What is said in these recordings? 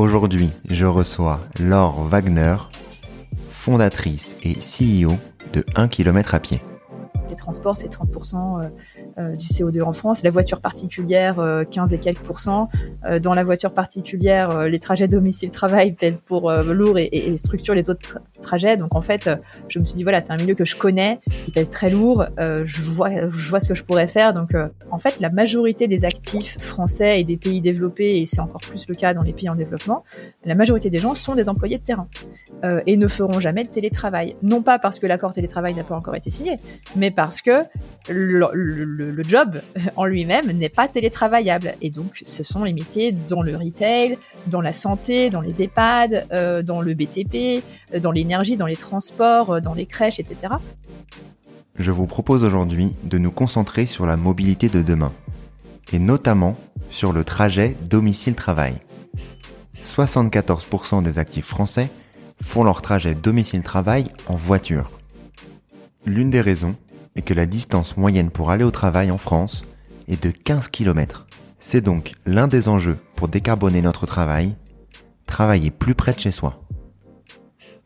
Aujourd'hui, je reçois Laure Wagner, fondatrice et CEO de 1 km à pied transport, c'est 30% euh, euh, du CO2 en France. La voiture particulière, 15 euh, et quelques pourcents. dans la voiture particulière, les trajets domicile-travail pèsent pour lourd et, structurent les autres trajets. Donc en fait, je me suis dit, voilà, c'est un milieu que je connais, qui pèse très lourd. je, vois, je vois ce que je pourrais faire. Donc en fait, la majorité des actifs français et des pays développés, et c'est encore plus le cas dans les pays en développement, la majorité des gens sont des employés de terrain et ne feront jamais de télétravail. Non pas parce que l'accord télétravail n'a pas encore été signé, mais parce que le, job en lui-même n'est pas télétravaillable. Et donc, ce sont les métiers dans le retail, dans la santé, dans les EHPAD, euh, dans le BTP, euh, dans l'énergie, dans les transports, euh, dans les crèches, etc. Je vous propose aujourd'hui de nous concentrer sur la mobilité de demain, et notamment sur le trajet domicile-travail. 74% des actifs français font leur trajet domicile-travail en voiture. L'une des raisons que la distance moyenne pour aller au travail en France est de 15 km. C'est donc l'un des enjeux pour décarboner notre travail, travailler plus près de chez soi.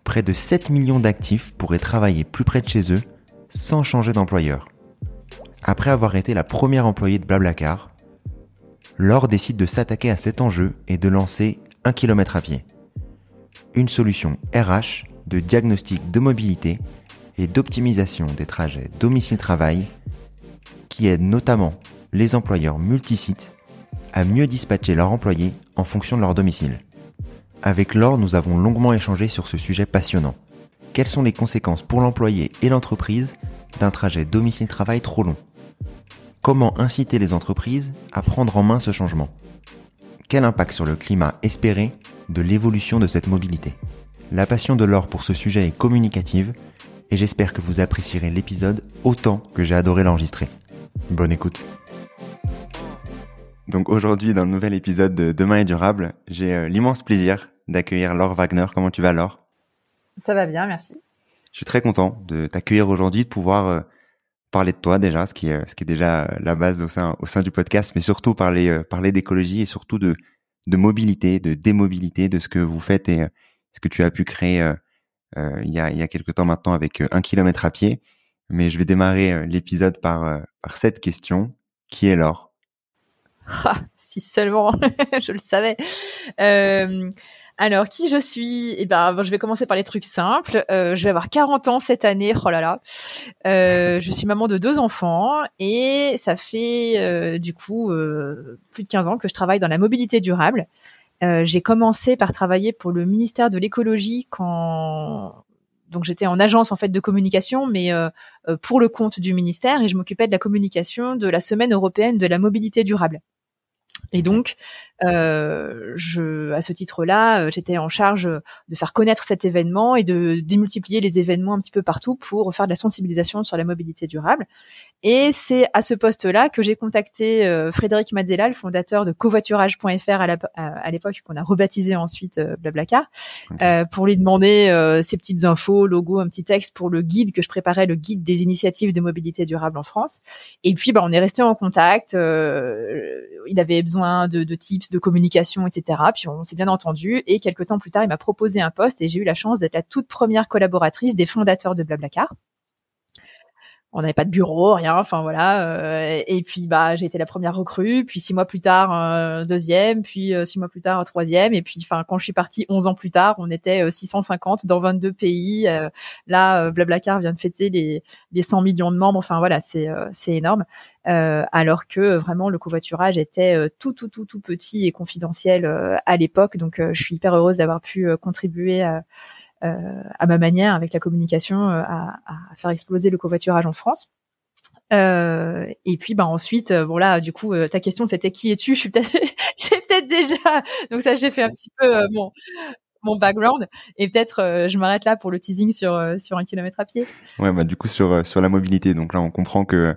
Près de 7 millions d'actifs pourraient travailler plus près de chez eux sans changer d'employeur. Après avoir été la première employée de Blablacar, Laure décide de s'attaquer à cet enjeu et de lancer un km à pied. Une solution RH de diagnostic de mobilité et d'optimisation des trajets domicile-travail qui aide notamment les employeurs multisites à mieux dispatcher leurs employés en fonction de leur domicile. Avec Laure, nous avons longuement échangé sur ce sujet passionnant. Quelles sont les conséquences pour l'employé et l'entreprise d'un trajet domicile-travail trop long? Comment inciter les entreprises à prendre en main ce changement? Quel impact sur le climat espéré de l'évolution de cette mobilité? La passion de Laure pour ce sujet est communicative et j'espère que vous apprécierez l'épisode autant que j'ai adoré l'enregistrer. Bonne écoute. Donc aujourd'hui, dans le nouvel épisode de Demain est durable, j'ai euh, l'immense plaisir d'accueillir Laure Wagner. Comment tu vas Laure? Ça va bien, merci. Je suis très content de t'accueillir aujourd'hui, de pouvoir euh, parler de toi déjà, ce qui est, ce qui est déjà la base au sein, au sein du podcast, mais surtout parler, euh, parler d'écologie et surtout de, de mobilité, de démobilité, de ce que vous faites et ce que tu as pu créer euh, il y a il y a quelque temps maintenant avec euh, un kilomètre à pied. Mais je vais démarrer euh, l'épisode par par cette question qui est l'or. Ah, si seulement je le savais. Euh, alors, qui je suis? Eh ben, je vais commencer par les trucs simples. Euh, je vais avoir 40 ans cette année. Oh là là. Euh, je suis maman de deux enfants et ça fait du coup plus de 15 ans que je travaille dans la mobilité durable. Euh, j'ai commencé par travailler pour le ministère de l'écologie quand donc j'étais en agence en fait de communication, mais euh, euh, pour le compte du ministère et je m'occupais de la communication de la semaine européenne de la mobilité durable. Et donc, euh, je, à ce titre-là, euh, j'étais en charge de faire connaître cet événement et de démultiplier les événements un petit peu partout pour faire de la sensibilisation sur la mobilité durable. Et c'est à ce poste-là que j'ai contacté euh, Frédéric Mazzella, le fondateur de covoiturage.fr à l'époque, qu'on a rebaptisé ensuite euh, Blablacar, pour lui demander ses petites infos, logo, un petit texte pour le guide que je préparais, le guide des initiatives de mobilité durable en France. Et puis, bah, on est resté en contact. il avait besoin de, de tips de communication, etc. Puis on s'est bien entendu. Et quelques temps plus tard, il m'a proposé un poste et j'ai eu la chance d'être la toute première collaboratrice des fondateurs de Blablacar on n'avait pas de bureau, rien, enfin voilà. Euh, et puis bah j'ai été la première recrue, puis six mois plus tard euh, deuxième, puis euh, six mois plus tard troisième, et puis enfin quand je suis partie 11 ans plus tard, on était 650 dans 22 pays. là, Blablacar vient de fêter les les 100 millions de membres. Enfin voilà, c'est c'est énorme. alors que vraiment le covoiturage était tout tout tout tout petit et confidentiel à l'époque. Donc je suis hyper heureuse d'avoir pu contribuer à euh, à ma manière, avec la communication, euh, à, à, faire exploser le covoiturage en France. Euh, et puis bah ensuite euh, bon là du coup ta question c'était qui es-tu? Je suis peut-être j'ai peut-être déjà donc ça j'ai fait un petit peu mon mon background et peut-être je m'arrête là pour le teasing sur sur un kilomètre à pied. Ouais bah du coup sur sur la mobilité donc là on comprend que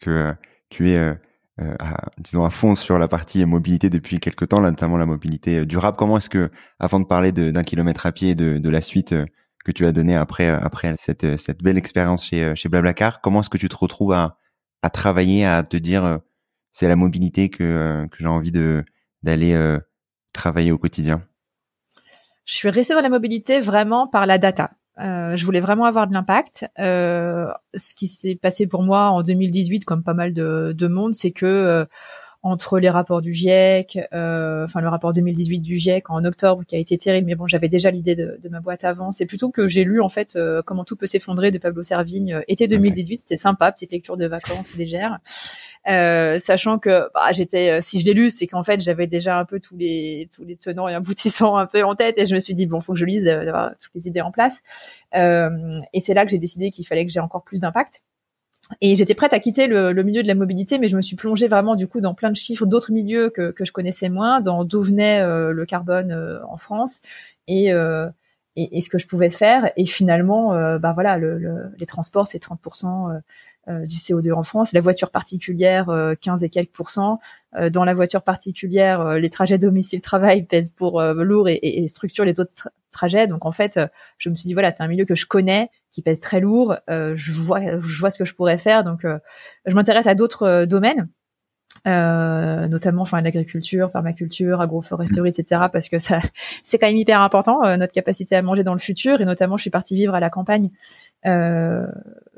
que tu es euh, à, disons à fond sur la partie mobilité depuis quelques temps, là, notamment la mobilité euh, durable. Comment est-ce que, avant de parler d'un kilomètre à pied, de, de la suite euh, que tu as donnée après après cette cette belle expérience chez chez Blablacar, comment est-ce que tu te retrouves à à travailler, à te dire c'est la mobilité que que j'ai envie de d'aller travailler au quotidien? Je suis restée dans la mobilité vraiment par la data. Euh, je voulais vraiment avoir de l'impact. Euh, ce qui s'est passé pour moi en 2018, comme pas mal de, de monde, c'est que euh, entre les rapports du GIEC, euh, enfin le rapport 2018 du GIEC en octobre qui a été terrible, mais bon j'avais déjà l'idée de, de, ma boîte avant. C'est plutôt que j'ai lu en fait euh, comment tout peut s'effondrer de Pablo Servigne été 2018. C'était sympa, petite lecture de vacances légère, sachant que bah, j'étais, si je l'ai lu, c'est qu'en fait j'avais déjà un peu tous les tous les tenants et aboutissants un peu en tête et je me suis dit bon faut que je lise d'avoir toutes les idées en place. et c'est là que j'ai décidé qu'il fallait que j'ai encore plus d'impact. Et j'étais prête à quitter le, le, milieu de la mobilité, mais je me suis plongée vraiment du coup dans plein de chiffres d'autres milieux que, que, je connaissais moins, dans d'où venait euh, le carbone euh, en France et, euh, et, et, ce que je pouvais faire. Et finalement, bah voilà, le, le, les transports c'est 30% euh, du CO2 en France. La voiture particulière, 15 euh, et quelques pourcents. Euh, dans la voiture particulière, les trajets domicile-travail pèsent pour lourd et, et, structurent les autres trajets. Donc en fait, je me suis dit voilà, c'est un milieu que je connais, qui pèse très lourd. je vois, je vois ce que je pourrais faire. Donc je m'intéresse à d'autres domaines. Euh, notamment enfin l'agriculture, permaculture, agroforesterie, etc. Parce que ça, c'est quand même hyper important notre capacité à manger dans le futur. Et notamment, je suis partie vivre à la campagne euh,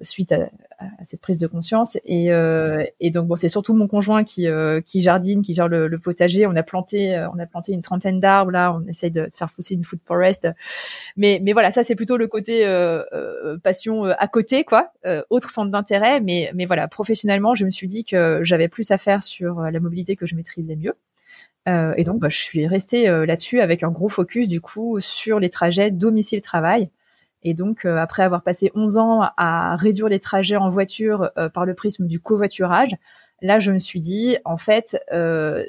suite à, à, cette prise de conscience. Et, euh, et donc bon, c'est surtout mon conjoint qui, euh, qui jardine, qui gère le, le, potager. On a planté, euh, on a planté une trentaine d'arbres là. On essaye de faire pousser une food forest. Mais, mais voilà, ça c'est plutôt le côté euh, passion à côté, quoi. autre centre d'intérêt. Mais, mais voilà, professionnellement, je me suis dit que j'avais plus à faire sur la mobilité que je maîtrisais mieux. Euh, et donc, bah, je suis restée là-dessus avec un gros focus du coup sur les trajets domicile-travail. Et donc, euh, après avoir passé 11 ans à réduire les trajets en voiture euh, par le prisme du covoiturage, là, je me suis dit, en fait, euh,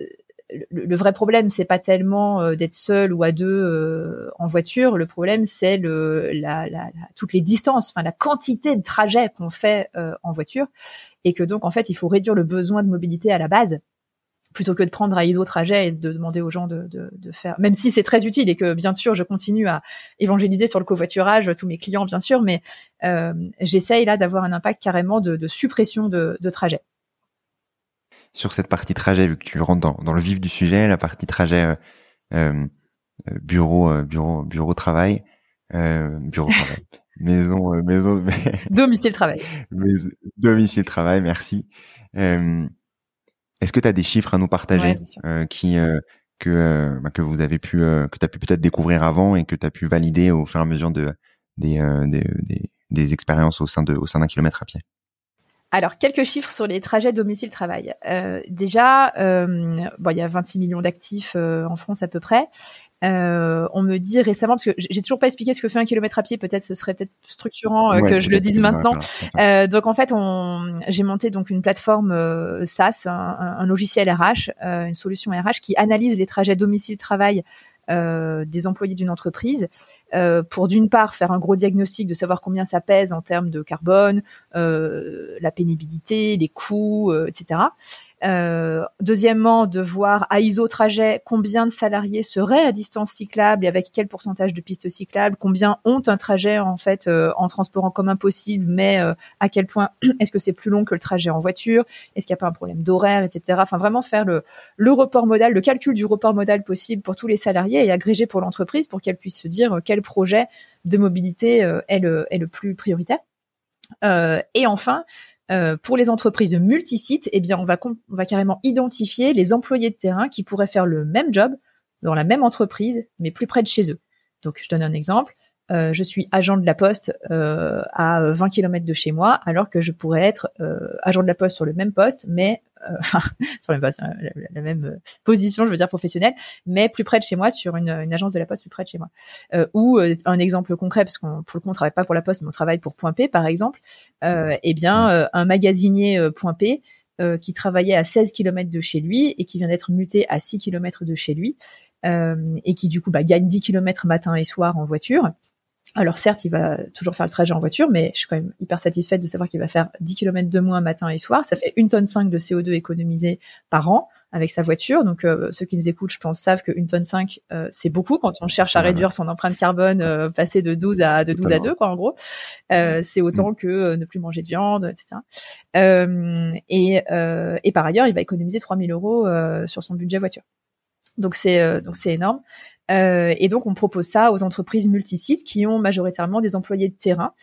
le, vrai problème, c'est pas tellement d'être seul ou à deux en voiture. Le problème, c'est le, la, la, toutes les distances, enfin la quantité de trajets qu'on fait en voiture, et que donc, en fait, il faut réduire le besoin de mobilité à la base plutôt que de prendre à ISO trajet et de demander aux gens de, de, de faire, même si c'est très utile et que bien sûr je continue à évangéliser sur le covoiturage tous mes clients bien sûr, mais euh, j'essaye là d'avoir un impact carrément de, de suppression de, de trajet. Sur cette partie trajet, vu que tu rentres dans, dans le vif du sujet, la partie trajet euh, euh, bureau, bureau, bureau travail, bureau travail, maison, maison, domicile travail, domicile travail, merci. Est-ce que tu as des chiffres à nous partager euh, qui euh, que euh, bah, que vous avez pu que tu as pu peut-être découvrir avant et que tu as pu valider au fur et à mesure de des des, des, expériences au sein de au sein d'un kilomètre à pied? Alors, quelques chiffres sur les trajets domicile-travail. Euh, déjà, euh, bon, il y a 26 millions d'actifs euh, en France à peu près. Euh, on me dit récemment, parce que j'ai toujours pas expliqué ce que fait un kilomètre à pied, peut-être ce serait peut-être structurant euh, que je le dise maintenant. Euh, donc en fait, j'ai monté donc une plateforme SaaS, un, un, logiciel RH, une solution RH qui analyse les trajets domicile-travail euh, des employés d'une entreprise euh, pour d'une part faire un gros diagnostic de savoir combien ça pèse en termes de carbone, euh, la pénibilité, les coûts, etc. Euh, deuxièmement, de voir à ISO trajet combien de salariés seraient à distance cyclable et avec quel pourcentage de pistes cyclables, combien ont un trajet en fait euh, en transport en commun possible, mais euh, à quel point est-ce que c'est plus long que le trajet en voiture, est-ce qu'il n'y a pas un problème d'horaire, etc. Enfin, vraiment faire le, le report modal, le calcul du report modal possible pour tous les salariés et agréger pour l'entreprise pour qu'elle puisse se dire quel projet de mobilité est, le, est le plus prioritaire. et enfin, euh, pour les entreprises multisites, eh on va, on va carrément identifier les employés de terrain qui pourraient faire le même job dans la même entreprise, mais plus près de chez eux. Donc, je donne un exemple. Euh, je suis agent de la poste euh, à 20 km de chez moi, alors que je pourrais être euh, agent de la poste sur le même poste, mais euh, enfin sur le même poste, la, la, même position, je veux dire professionnelle, mais plus près de chez moi, sur une, une agence de la poste plus près de chez moi. ou un exemple concret, parce qu'on pour le coup on travaille pas pour la poste, mais on travaille pour Point P par exemple. eh bien, un magasinier Point P euh, qui travaillait à 16 km de chez lui et qui vient d'être muté à 6 km de chez lui euh, et qui du coup bah, gagne 10 km matin et soir en voiture. Alors certes, il va toujours faire le trajet en voiture, mais je suis quand même hyper satisfaite de savoir qu'il va faire 10 km de moins matin et soir. Ça fait une tonne 5 de CO2 économisé par an avec sa voiture. Donc euh, ceux qui nous écoutent, je pense, savent que une tonne 5, euh, c'est beaucoup quand on cherche à réduire son empreinte carbone, euh, passer de 12 à de 12 à 2, quoi, en gros. c'est autant mm. que ne plus manger de viande, etc. et, et par ailleurs, il va économiser 3000 euros sur son budget voiture. Donc c'est donc c'est énorme. Euh, et donc, on propose ça aux entreprises multisites qui ont majoritairement des employés de terrain.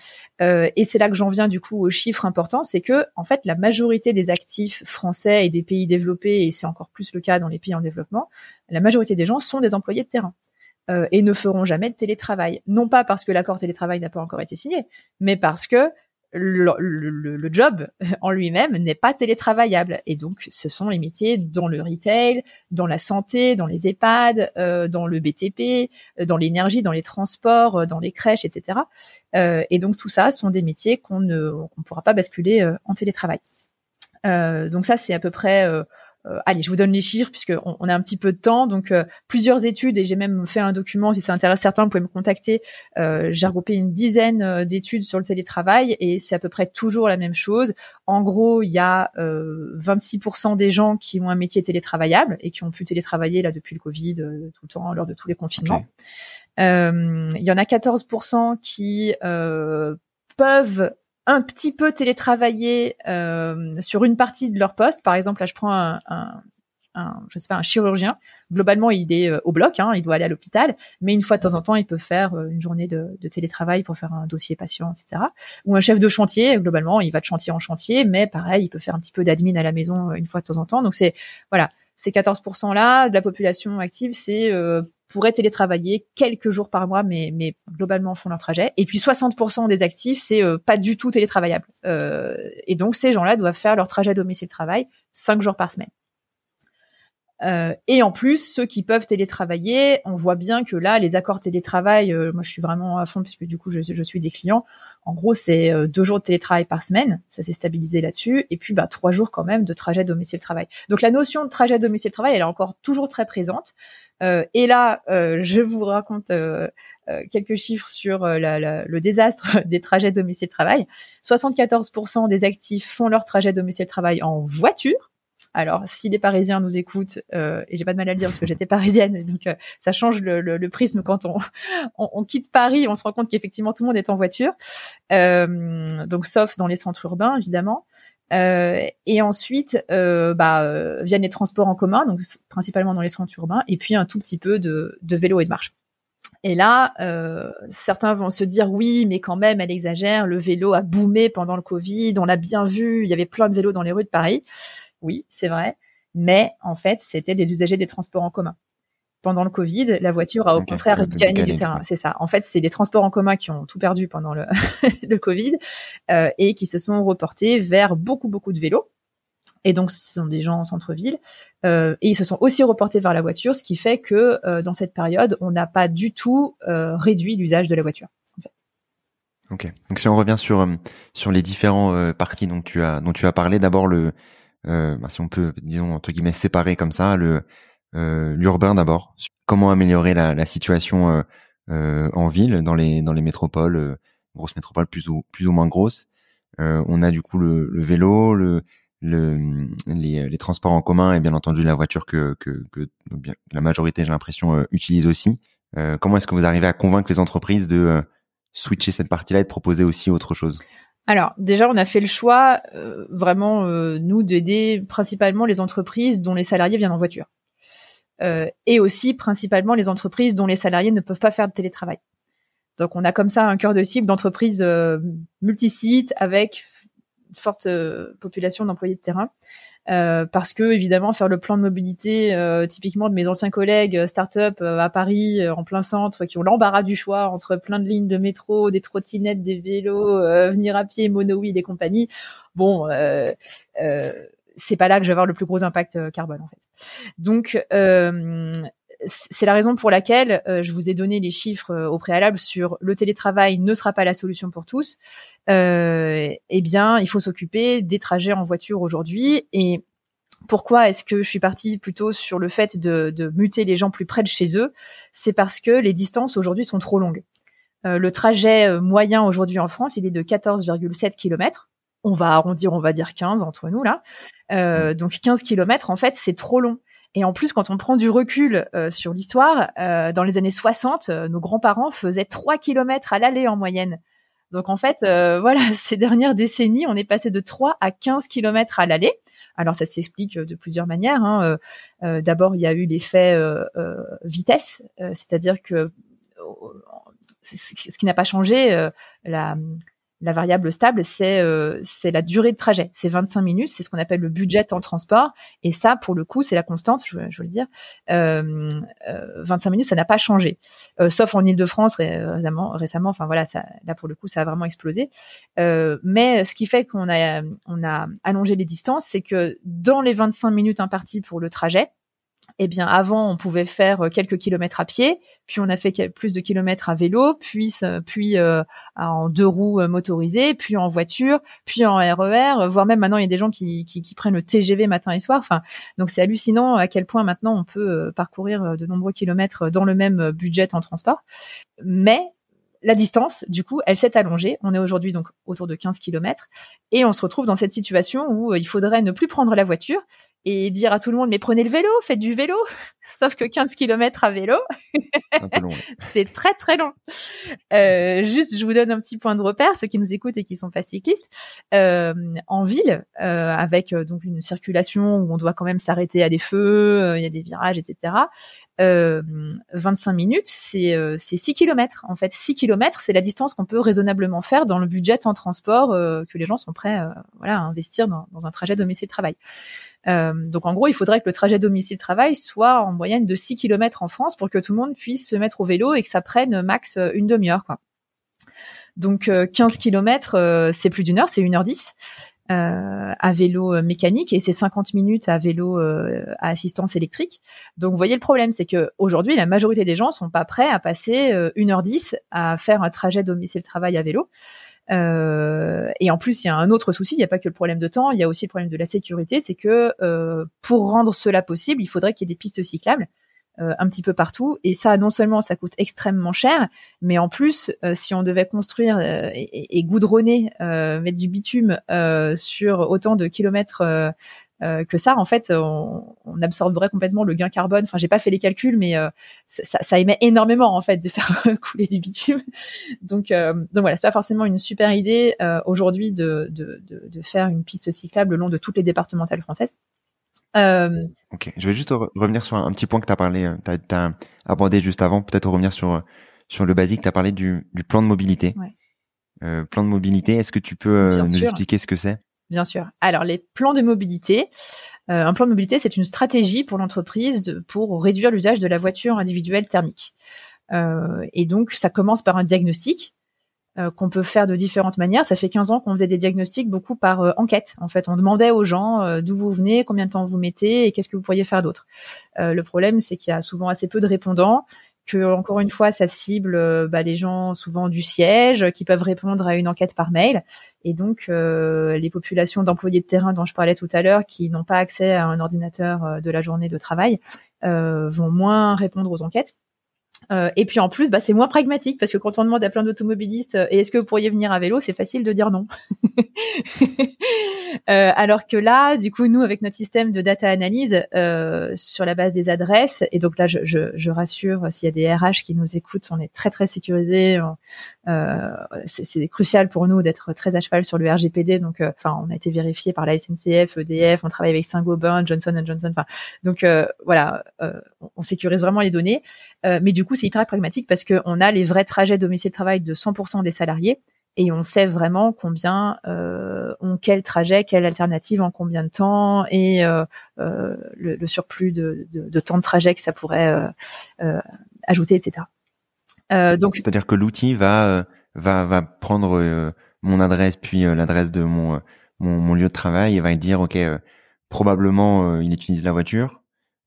Euh, et c'est là que j'en viens du coup au chiffre important, c'est que en fait, la majorité des actifs français et des pays développés, et c'est encore plus le cas dans les pays en développement, la majorité des gens sont des employés de terrain. Euh, et ne feront jamais de télétravail. Non pas parce que l'accord télétravail n'a pas encore été signé, mais parce que le, le, job en lui-même n'est pas télétravaillable. Et donc, ce sont les métiers dans le retail, dans la santé, dans les EHPAD, euh, dans le BTP, euh, dans l'énergie, dans les transports, euh, dans les crèches, etc. Euh, et donc, tout ça sont des métiers qu'on ne pourra pas basculer en télétravail. donc ça, c'est à peu près euh, allez, je vous donne les chiffres puisque on, a un petit peu de temps. Donc euh, plusieurs études et j'ai même fait un document. Si ça intéresse certains, vous pouvez me contacter. Euh, j'ai regroupé une dizaine d'études sur le télétravail et c'est à peu près toujours la même chose. En gros, il y a 26% des gens qui ont un métier télétravaillable et qui ont pu télétravailler là depuis le Covid tout le temps lors de tous les confinements. il y en a 14% qui peuvent un petit peu télétravailler euh, sur une partie de leur poste. Par exemple, là, je prends un, chirurgien. Globalement, il est euh, au bloc, hein, il doit aller à l'hôpital, mais une fois de temps en temps, il peut faire euh, une journée de, de, télétravail pour faire un dossier patient, etc. Ou un chef de chantier, globalement, il va de chantier en chantier, mais pareil, il peut faire un petit peu d'admin à la maison une fois de temps en temps. Donc c'est voilà, ces 14% là de la population active, c'est pourraient télétravailler quelques jours par mois, mais, mais globalement font leur trajet. Et puis 60% des actifs, c'est euh, pas du tout télétravaillable. Euh, et donc ces gens-là doivent faire leur trajet domicile-travail cinq jours par semaine. Euh, et en plus, ceux qui peuvent télétravailler, on voit bien que là, les accords télétravail, euh, moi je suis vraiment à fond puisque du coup je, je suis des clients. En gros, c'est euh, deux jours de télétravail par semaine, ça s'est stabilisé là-dessus, et puis bah trois jours quand même de trajet domicile-travail. Donc la notion de trajet domicile-travail, elle est encore toujours très présente. et là, je vous raconte quelques chiffres sur la, le désastre des trajets domicile-travail. 74% des actifs font leur trajet domicile-travail en voiture. Alors, si les Parisiens nous écoutent, euh, et j'ai pas de mal à le dire parce que j'étais parisienne, donc euh, ça change le, prisme quand on, on, quitte Paris, on se rend compte qu'effectivement tout le monde est en voiture, euh, donc sauf dans les centres urbains évidemment. Euh, et ensuite, bah, viennent les transports en commun, donc principalement dans les centres urbains, et puis un tout petit peu de, de vélo et de marche. Et là, certains vont se dire oui, mais quand même, elle exagère. Le vélo a boomé pendant le Covid, on l'a bien vu. Il y avait plein de vélos dans les rues de Paris oui, c'est vrai, mais en fait, c'était des usagers des transports en commun. pendant le Covid, la voiture a au contraire gagné du terrain. C'est ça. En fait, c'est les transports en commun qui ont tout perdu pendant le, le Covid euh, et qui se sont reportés vers beaucoup beaucoup de vélos. Et donc, ce sont des gens en centre-ville. Euh, et ils se sont aussi reportés vers la voiture, ce qui fait que euh, dans cette période, on n'a pas du tout euh, réduit l'usage de la voiture. En fait. Ok. Donc, si on revient sur sur les différents parties dont tu as dont tu as parlé, d'abord le bah, si on peut disons entre guillemets séparer comme ça le l'urbain d'abord. Comment améliorer la, la situation en ville, dans les dans les métropoles, grosses métropoles plus ou plus ou moins grosses. on a du coup le, le vélo, le le, les, les, transports en commun et bien entendu la voiture que, que, que la majorité, j'ai l'impression, euh, utilise aussi. Euh, comment est-ce que vous arrivez à convaincre les entreprises de euh, switcher cette partie-là et de proposer aussi autre chose? Alors déjà, on a fait le choix vraiment nous d'aider principalement les entreprises dont les salariés viennent en voiture, et aussi principalement les entreprises dont les salariés ne peuvent pas faire de télétravail. Donc on a comme ça un cœur de cible d'entreprises multisites avec forte euh, population d'employés de terrain. Euh, parce que évidemment faire le plan de mobilité euh, typiquement de mes anciens collègues start-up à Paris en plein centre qui ont l'embarras du choix entre plein de lignes de métro, des trottinettes, des vélos, venir à pied, monowheel et compagnie. Bon, c'est pas là que je vais avoir le plus gros impact carbone en fait. Donc c'est la raison pour laquelle euh, je vous ai donné les chiffres euh, au préalable sur le télétravail ne sera pas la solution pour tous. Euh, eh bien, il faut s'occuper des trajets en voiture aujourd'hui. Et pourquoi est-ce que je suis partie plutôt sur le fait de, muter les gens plus près de chez eux? C'est parce que les distances aujourd'hui sont trop longues. Le trajet moyen aujourd'hui en France, il est de 14,7 km. On va arrondir, on va dire 15 entre nous là. Donc 15 km, en fait, c'est trop long. Et en plus, quand on prend du recul euh, sur l'histoire, euh, dans les années 60, euh, nos grands-parents faisaient 3 km à l'aller en moyenne. Donc en fait, voilà, ces dernières décennies, on est passé de 3 à 15 km à l'aller. Alors ça s'explique de plusieurs manières. Hein. D'abord, il y a eu l'effet vitesse, c'est-à-dire que ce qui n'a pas changé, la, la variable stable, c'est euh, c'est la durée de trajet. C'est 25 minutes, c'est ce qu'on appelle le budget en transport. Et ça, pour le coup, c'est la constante, je, je veux le dire. Euh, 25 euh, minutes, ça n'a pas changé. Euh, sauf en Ile-de-France récemment. Enfin voilà, ça, là pour le coup, ça a vraiment explosé. mais ce qui fait qu'on a, on a allongé les distances, c'est que dans les 25 minutes imparties pour le trajet, eh bien, avant, on pouvait faire euh, quelques kilomètres à pied, puis on a fait plus de kilomètres à vélo, puis, euh, en deux roues euh, motorisées, puis en voiture, puis en RER, voire même maintenant, il y a des gens qui, prennent le TGV matin et soir. Enfin, donc c'est hallucinant à quel point maintenant on peut parcourir de nombreux kilomètres dans le même budget en transport. Mais la distance, du coup, elle s'est allongée. On est aujourd'hui donc autour de 15 km et on se retrouve dans cette situation où il faudrait ne plus prendre la voiture et dire à tout le monde mais prenez le vélo, faites du vélo. Sauf que 15 km à vélo, c'est très très long. Euh, juste, je vous donne un petit point de repère, ceux qui nous écoutent et qui sont pas cyclistes. Euh, en ville, euh, avec donc une circulation où on doit quand même s'arrêter à des feux, il y a des virages, etc. 25 minutes, c'est c'est 6 km. En fait, 6 km, c'est la distance qu'on peut raisonnablement faire dans le budget en transport que les gens sont prêts voilà, à investir dans, dans un trajet domicile-travail. Euh, donc en gros, il faudrait que le trajet domicile-travail soit en moyenne de 6 km en France pour que tout le monde puisse se mettre au vélo et que ça prenne max euh, une demi-heure. Donc 15 km, euh, c'est plus d'une heure, c'est 1h10. Euh, à vélo mécanique et c'est 50 minutes à vélo à assistance électrique. Donc vous voyez le problème, c'est que aujourd'hui la majorité des gens sont pas prêts à passer 1h10 à faire un trajet domicile-travail à vélo. Euh, et en plus, il y a un autre souci, il n'y a pas que le problème de temps, il y a aussi le problème de la sécurité, c'est que euh, pour rendre cela possible, il faudrait qu'il y ait des pistes cyclables euh, un petit peu partout. Et ça, non seulement ça coûte extrêmement cher, mais en plus, si on devait construire et, et, goudronner, mettre du bitume sur autant de kilomètres euh, que ça, en fait, on, on, absorberait complètement le gain carbone. Enfin, j'ai pas fait les calculs, mais euh, ça, ça, émet énormément en fait de faire couler du bitume. Donc, euh, donc voilà, c'est pas forcément une super idée aujourd'hui de, de, de, de, faire une piste cyclable le long de toutes les départementales françaises. Ok, je vais juste revenir sur un, petit point que tu as parlé, tu as, abordé juste avant, peut-être revenir sur sur le basique, tu as parlé du, du plan de mobilité. Ouais. plan de mobilité, est-ce que tu peux nous expliquer ce que c'est? Bien sûr. Alors les plans de mobilité, euh, un plan de mobilité, c'est une stratégie pour l'entreprise pour réduire l'usage de la voiture individuelle thermique. Euh, et donc ça commence par un diagnostic euh, qu'on peut faire de différentes manières. Ça fait 15 ans qu'on faisait des diagnostics beaucoup par enquête. En fait, on demandait aux gens d'où vous venez, combien de temps vous mettez et qu'est-ce que vous pourriez faire d'autre. le problème, c'est qu'il y a souvent assez peu de répondants que encore une fois ça cible euh, bah, les gens souvent du siège qui peuvent répondre à une enquête par mail. Et donc euh, les populations d'employés de terrain dont je parlais tout à l'heure qui n'ont pas accès à un ordinateur euh, de la journée de travail vont moins répondre aux enquêtes euh, et puis en plus, bah, c'est moins pragmatique parce que quand on demande à plein d'automobilistes euh, est-ce que vous pourriez venir à vélo, c'est facile de dire non. euh, alors que là, du coup, nous avec notre système de data analyse sur la base des adresses, et donc là, je, rassure s'il y a des RH qui nous écoutent, on est très très sécurisé. C'est crucial pour nous d'être très à cheval sur le RGPD. Donc, enfin, on a été vérifié par la SNCF, EDF, on travaille avec Saint-Gobain, Johnson Johnson. Donc voilà, on sécurise vraiment les données. mais du coup c'est hyper pragmatique parce qu'on a les vrais trajets domicile-travail de 100% des salariés et on sait vraiment combien euh, ont quel trajet, quelle alternative, en combien de temps et euh, euh, le, surplus de, temps de trajet que ça pourrait ajouter, etc. donc, c'est-à-dire que l'outil va prendre mon adresse puis l'adresse de mon, mon, lieu de travail et va dire ok probablement il utilise la voiture.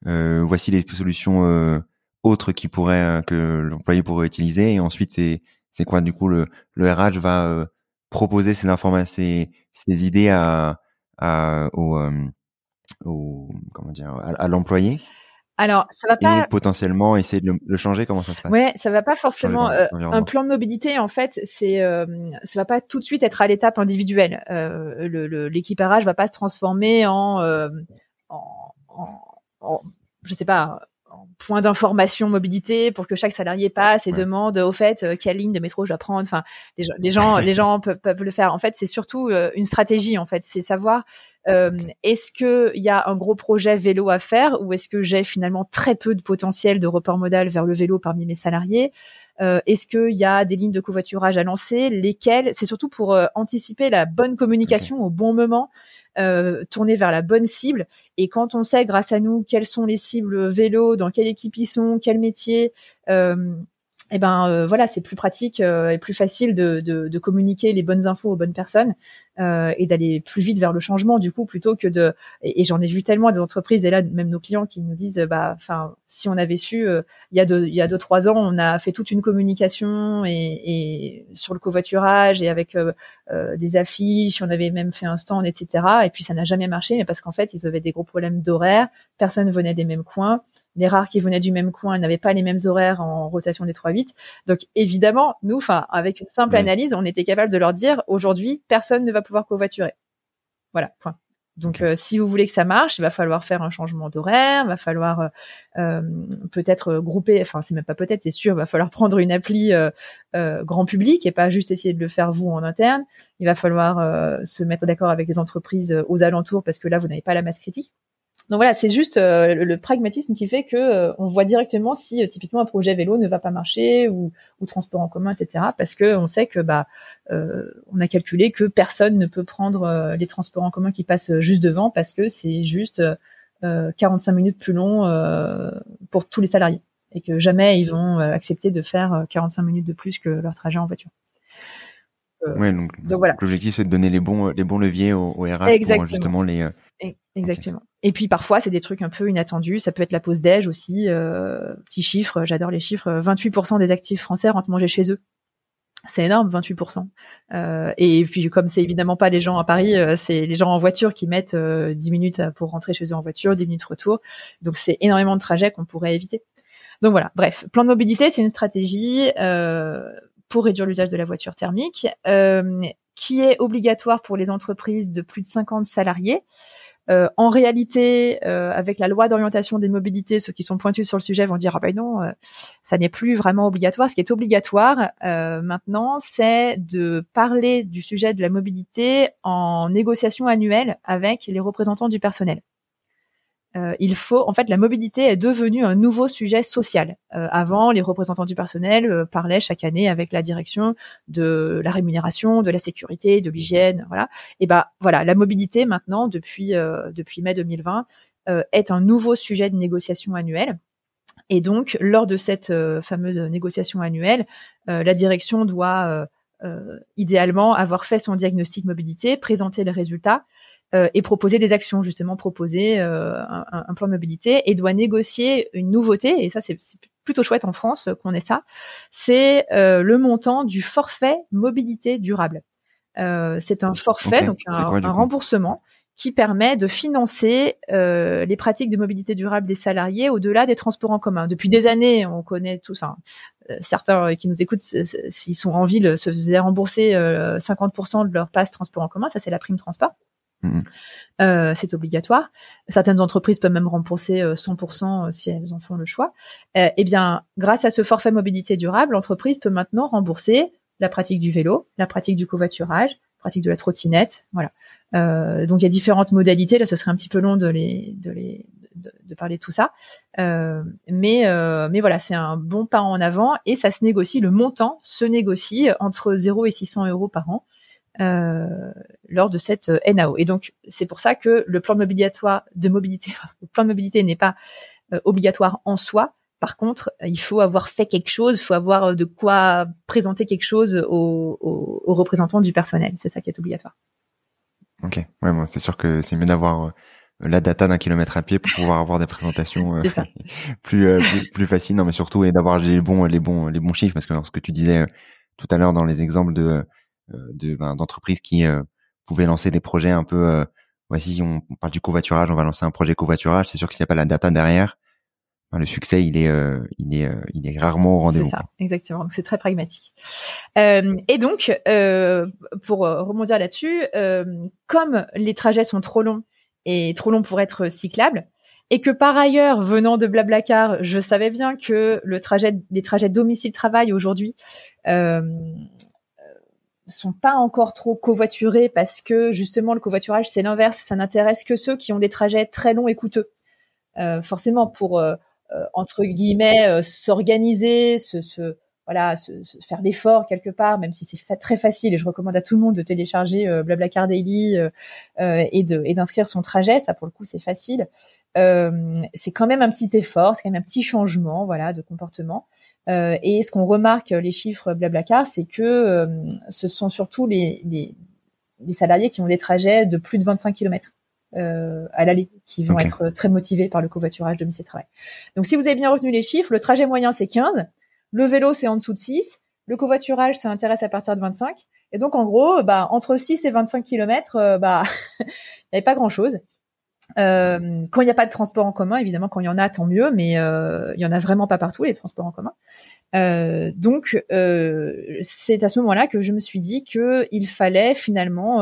voici les solutions autres qui pourraient euh, que l'employé pourrait utiliser et ensuite c'est c'est quoi du coup le le RH va euh, proposer ces informations ces, ces idées à, à au, euh, au comment dire à, l'employé alors, ça va pas. Et potentiellement essayer de le, changer. Comment ça se passe? Ouais, ça va pas forcément. un plan de mobilité, en fait, c'est ça va pas tout de suite être à l'étape individuelle. Euh, L'équipage le, va pas se transformer en, en, en, en, je sais pas, point d'information mobilité pour que chaque salarié passe et demande au fait euh, quelle ligne de métro je dois prendre. Enfin, les gens, les gens, les gens peuvent, peuvent, le faire. En fait, c'est surtout euh, une stratégie. En fait, c'est savoir euh, est-ce que il y a un gros projet vélo à faire ou est-ce que j'ai finalement très peu de potentiel de report modal vers le vélo parmi mes salariés? est-ce qu'il y a des lignes de covoiturage à lancer? Lesquelles? C'est surtout pour anticiper la bonne communication au bon moment euh, tourner vers la bonne cible. Et quand on sait, grâce à nous, quelles sont les cibles vélo, dans quelle équipe ils sont, quel métier, euh, eh ben euh, voilà, c'est plus pratique euh, et plus facile de, de, communiquer les bonnes infos aux bonnes personnes euh, et d'aller plus vite vers le changement du coup plutôt que de et, j'en ai vu tellement des entreprises et là même nos clients qui nous disent bah enfin si on avait su il y a deux il y a deux trois ans on a fait toute une communication et, sur le covoiturage et avec des affiches on avait même fait un stand etc et puis ça n'a jamais marché mais parce qu'en fait ils avaient des gros problèmes d'horaire personne venait des mêmes coins les rares qui venaient du même coin, n'avaient pas les mêmes horaires en rotation des 3-8. Donc évidemment, nous, enfin, avec une simple analyse, on était capable de leur dire aujourd'hui, personne ne va pouvoir covoiturer. Voilà, point. Donc, euh, si vous voulez que ça marche, il va falloir faire un changement d'horaire, il va falloir euh, euh, peut-être grouper, enfin, c'est même pas peut-être, c'est sûr, il va falloir prendre une appli grand public et pas juste essayer de le faire vous en interne. Il va falloir se mettre d'accord avec les entreprises aux alentours parce que là, vous n'avez pas la masse critique. Donc voilà, c'est juste euh, le, pragmatisme qui fait que euh, on voit directement si euh, typiquement un projet vélo ne va pas marcher ou, ou transport en commun, etc. Parce que on sait que bah on a calculé que personne ne peut prendre les transports en commun qui passent juste devant parce que c'est juste 45 minutes plus long pour tous les salariés et que jamais ils vont accepter de faire 45 minutes de plus que leur trajet en voiture. Ouais, donc, voilà. L'objectif c'est de donner les bons les bons leviers au, au RH pour justement les Exactement. Et puis parfois, c'est des trucs un peu inattendus. Ça peut être la pause déj aussi. Euh, petit chiffre, j'adore les chiffres. 28% des actifs français rentrent manger chez eux. C'est énorme, 28%. Euh, et puis comme c'est évidemment pas les gens à Paris, euh, c'est les gens en voiture qui mettent 10 euh, minutes pour rentrer chez eux en voiture, 10 minutes retour. Donc c'est énormément de trajets qu'on pourrait éviter. Donc voilà, bref, plan de mobilité, c'est une stratégie euh, pour réduire l'usage de la voiture thermique qui est obligatoire pour les entreprises de plus de 50 salariés. Euh, en réalité, euh, avec la loi d'orientation des mobilités, ceux qui sont pointus sur le sujet vont dire ah ben non, euh, ça n'est plus vraiment obligatoire. Ce qui est obligatoire maintenant, c'est de parler du sujet de la mobilité en négociation annuelle avec les représentants du personnel. Euh, il faut, en fait, la mobilité est devenue un nouveau sujet social. Euh, avant, les représentants du personnel euh, parlaient chaque année avec la direction de la rémunération, de la sécurité, de l'hygiène, voilà. Et ben voilà, la mobilité maintenant, depuis depuis mai 2020, est un nouveau sujet de négociation annuelle. Et donc, lors de cette fameuse négociation annuelle, la direction doit idéalement avoir fait son diagnostic mobilité, présenter les résultats euh, et proposer des actions, justement proposer euh, un, un, plan de mobilité et doit négocier une nouveauté, et ça c'est plutôt chouette en France qu'on ait ça, c'est euh, le montant du forfait mobilité durable. c'est un forfait, donc un, un remboursement qui permet de financer euh, les pratiques de mobilité durable des salariés au-delà des transports en commun. Depuis des années, on connaît tous, enfin, certains qui nous écoutent, s'ils sont en ville, se faisaient rembourser 50% de leur passe transport en commun. Ça, c'est la prime transport. Mm. Euh, c'est obligatoire. Certaines entreprises peuvent même rembourser 100% euh, euh, si elles en font le choix. eh bien, grâce à ce forfait mobilité durable, l'entreprise peut maintenant rembourser la pratique du vélo, la pratique du covoiturage, la pratique de la trottinette. Voilà. donc il y a différentes modalités. Là, ce serait un petit peu long de parler de tout ça. mais voilà, c'est un bon pas en avant et ça se négocie. Le montant se négocie entre 0 et 600 euros par an. Euh, lors de cette euh, NAO. Et donc c'est pour ça que le plan de mobilité, de mobilité, le plan de mobilité n'est pas euh, obligatoire en soi. Par contre, il faut avoir fait quelque chose, il faut avoir de quoi présenter quelque chose aux, aux, représentants du personnel. C'est ça qui est obligatoire. Ok, ouais, bon, c'est sûr que c'est mieux d'avoir la data d'un kilomètre à pied pour pouvoir avoir des présentations plus, plus, plus faciles. Non, mais surtout et d'avoir les bons les bons les bons chiffres parce que ce que tu disais tout à l'heure dans les exemples de de ben, d'entreprises qui euh, pouvaient lancer des projets un peu euh, voici on, parle du covoiturage on va lancer un projet covoiturage c'est sûr que s'il n'y a pas la data derrière ben, le succès il est il est il est rarement au rendez-vous. C'est ça, exactement. Donc c'est très pragmatique. Euh, et donc euh, pour rebondir là-dessus, euh, comme les trajets sont trop longs et trop longs pour être cyclables, et que par ailleurs, venant de Blablacar, je savais bien que le trajet, les trajets domicile-travail aujourd'hui euh, sont pas encore trop covoiturés parce que justement le covoiturage c'est l'inverse, ça n'intéresse que ceux qui ont des trajets très longs et coûteux. Euh, forcément pour euh, euh, entre guillemets s'organiser, se, se, voilà, se, faire l'effort quelque part, même si c'est très facile et je recommande à tout le monde de télécharger Blablacar Daily et de et d'inscrire son trajet, ça pour le coup c'est facile. c'est quand même un petit effort, c'est quand même un petit changement voilà de comportement. Euh, et ce qu'on remarque, les chiffres Blablacar, c'est que euh, ce sont surtout les, les, les, salariés qui ont des trajets de plus de 25 km euh, à l'aller qui vont être très motivés par le covoiturage de de travail. Donc si vous avez bien retenu les chiffres, le trajet moyen c'est 15, le vélo c'est en dessous de 6, le covoiturage ça intéresse à partir de 25, et donc en gros, bah, entre 6 et 25 km, euh, bah, il n'y avait pas grand-chose. Euh, quand il n'y a pas de transport en commun, évidemment, quand il y en a, tant mieux, mais euh, il y en a vraiment pas partout les transports en commun. Donc, c'est à ce moment-là que je me suis dit que il fallait finalement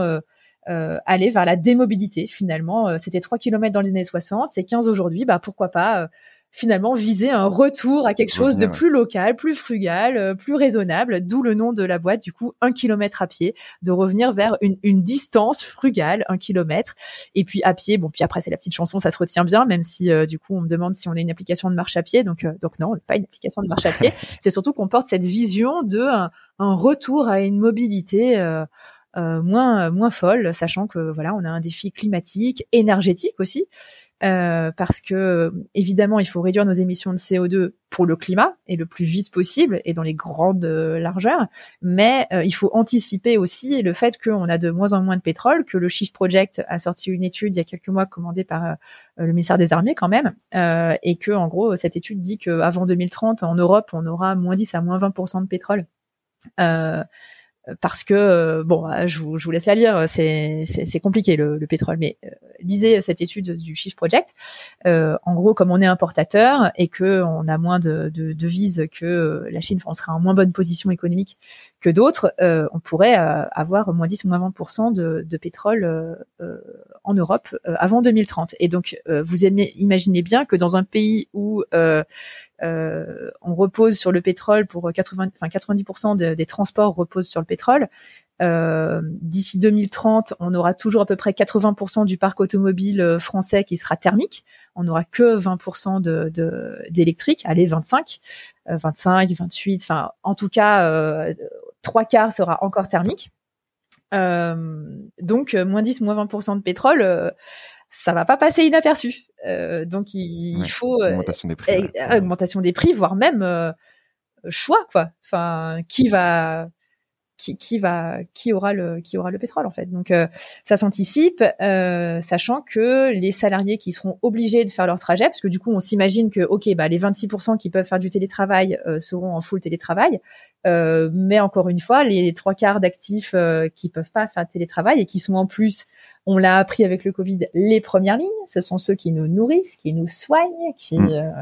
aller vers la démobilité. Finalement, c'était 3 km dans les années 60, c'est 15 aujourd'hui. Bah pourquoi pas finalement viser un retour à quelque chose de plus local, plus frugal, euh, plus raisonnable, d'où le nom de la boîte, du coup, un kilomètre à pied, de revenir vers une, une distance frugale, un kilomètre, et puis à pied, bon, puis après c'est la petite chanson, ça se retient bien, même si euh, du coup on me demande si on a une application de marche à pied, donc euh, donc non, pas une application de marche à pied, c'est surtout qu'on porte cette vision de un, retour à une mobilité. moins moins folle, sachant que voilà, on a un défi climatique, énergétique aussi, euh, parce que évidemment il faut réduire nos émissions de CO2 pour le climat et le plus vite possible et dans les grandes euh, largeurs, mais euh, il faut anticiper aussi le fait qu'on a de moins en moins de pétrole, que le Shift Project a sorti une étude il y a quelques mois commandée par le ministère des Armées quand même, et que en gros cette étude dit qu'avant 2030 en Europe on aura moins 10 à moins 20% de pétrole. Euh, parce que euh, bon, euh, je vous, je vous laisse la lire, c'est compliqué le, le, pétrole, mais euh, lisez cette étude du Shift Project. Euh, en gros, comme on est importateur et que on a moins de, de devises que la Chine, on sera en moins bonne position économique que d'autres, euh, on pourrait avoir moins 10 ou moins 20 de, de pétrole en Europe avant 2030. Et donc, vous aimez, imaginez bien que dans un pays où on repose sur le pétrole pour 80, enfin 90% des transports reposent sur le pétrole. Euh, D'ici 2030, on aura toujours à peu près 80% du parc automobile français qui sera thermique. On n'aura que 20% de d'électrique, allez 25, 25, 28. Enfin, en tout cas, trois quarts sera encore thermique. Euh, donc moins 10, moins 20% de pétrole, ça va pas passer inaperçu. Euh, donc il, faut euh, augmentation des prix, augmentation des prix, voire même euh, choix quoi. Enfin, qui va qui, qui, va qui aura le qui aura le pétrole en fait. Donc euh, ça s'anticipe, euh, sachant que les salariés qui seront obligés de faire leur trajet, parce que du coup on s'imagine que ok bah les 26% qui peuvent faire du télétravail euh, seront en full télétravail, mais encore une fois les trois quarts d'actifs qui peuvent pas faire télétravail et qui sont en plus on l'a appris avec le Covid, les premières lignes, ce sont ceux qui nous nourrissent, qui nous soignent, qui mmh.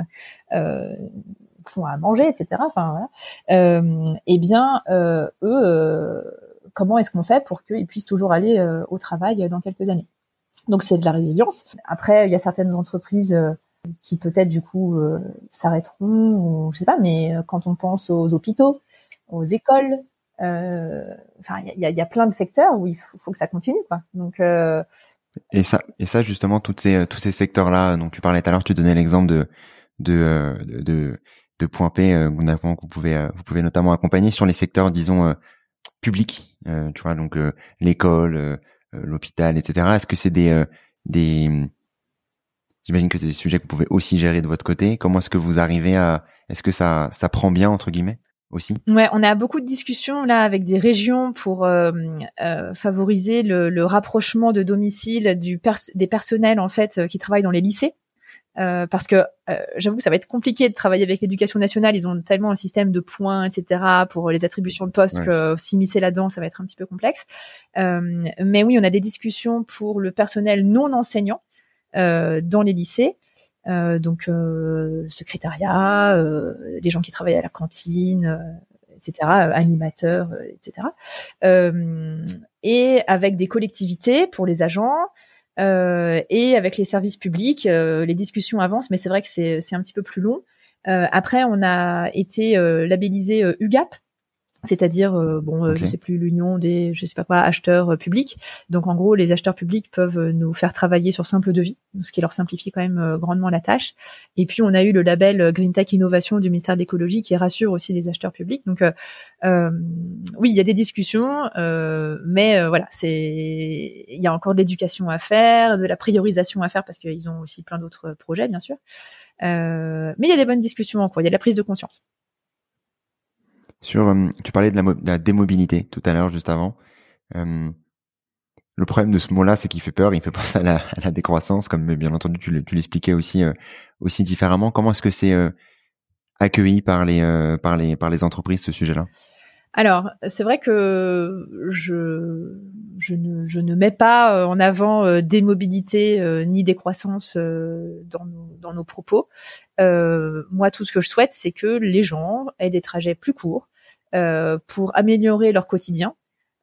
Font à manger, etc. Enfin, euh, eh bien, euh, eux, euh, comment est-ce qu'on fait pour qu'ils puissent toujours aller au travail dans quelques années? Donc, c'est de la résilience. Après, il y a certaines entreprises qui peut-être du coup s'arrêteront, ou je sais pas, mais quand on pense aux hôpitaux, aux écoles, il y a, plein de secteurs où il faut, que ça continue, quoi. Donc et ça, et ça justement, toutes ces, tous ces secteurs-là dont tu parlais tout à l'heure, tu donnais l'exemple de, de point P euh, pouvez euh, vous pouvez notamment accompagner sur les secteurs disons euh, publics tu vois donc l'école l'hôpital etc est-ce que c'est des des j'imagine que c'est des sujets que vous pouvez aussi gérer de votre côté. Comment est-ce que vous arrivez à est-ce que ça ça prend bien entre guillemets aussi? Ouais, on a beaucoup de discussions là avec des régions pour euh, favoriser le, rapprochement de domicile des personnels en fait qui travaillent dans les lycées. Euh, parce que euh, j'avoue que ça va être compliqué de travailler avec l'éducation nationale. Ils ont tellement un système de points, etc. pour les attributions de poste que s'immiscer là-dedans, ça va être un petit peu complexe. Euh, mais oui, on a des discussions pour le personnel non enseignant dans les lycées. donc secrétariat, les gens qui travaillent à la cantine, etc., animateurs, etc. et avec des collectivités pour les agents, euh, et avec les services publics, euh, les discussions avancent, mais c'est vrai que c'est un petit peu plus long. Euh, après, on a été labellisé UGAP, c'est-à-dire euh, bon euh, je sais plus l'union des je sais pas quoi acheteurs euh, publics. Donc en gros les acheteurs publics peuvent nous faire travailler sur simple devis ce qui leur simplifie quand même grandement la tâche. Et puis on a eu le label Green Tech Innovation du ministère de l'écologie qui rassure aussi les acheteurs publics. Donc oui il y a des discussions mais voilà c'est il y a encore de l'éducation à faire de la priorisation à faire parce qu'ils ont aussi plein d'autres projets bien sûr. Mais il y a des bonnes discussions en cours. Il y a de la prise de conscience sur, euh, tu parlais de la, de la, démobilité tout à l'heure, juste avant. Euh, le problème de ce mot-là, c'est qu'il fait peur. Il fait penser à la, à la décroissance, comme bien entendu tu, l'expliquais aussi euh, aussi différemment. Comment est-ce que c'est accueilli par les par les par les entreprises ce sujet-là? Alors, c'est vrai que je, je, ne, je ne mets pas en avant des mobilités ni des croissances dans, nos, dans nos propos. moi, tout ce que je souhaite, c'est que les gens aient des trajets plus courts, euh, pour améliorer leur quotidien,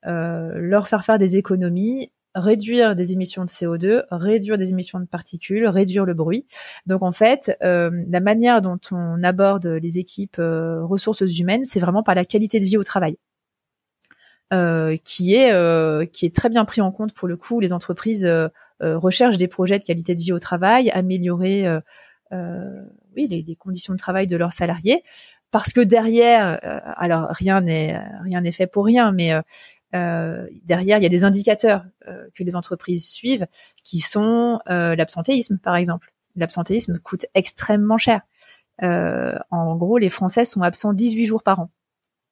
euh, leur faire faire des économies réduire des émissions de CO2, réduire des émissions de particules, réduire le bruit. Donc en fait, euh, la manière dont on aborde les équipes ressources humaines, c'est vraiment par la qualité de vie au travail. qui est qui est très bien pris en compte pour le coup. Les entreprises recherchent des projets de qualité de vie au travail, améliorer oui les, les, conditions de travail de leurs salariés parce que derrière, euh, alors rien n'est rien n'est fait pour rien, mais euh, euh, derrière il y a des indicateurs que les entreprises suivent, qui sont l'absentéisme par exemple. L'absentéisme coûte extrêmement cher. en gros, les Français sont absents 18 jours par an.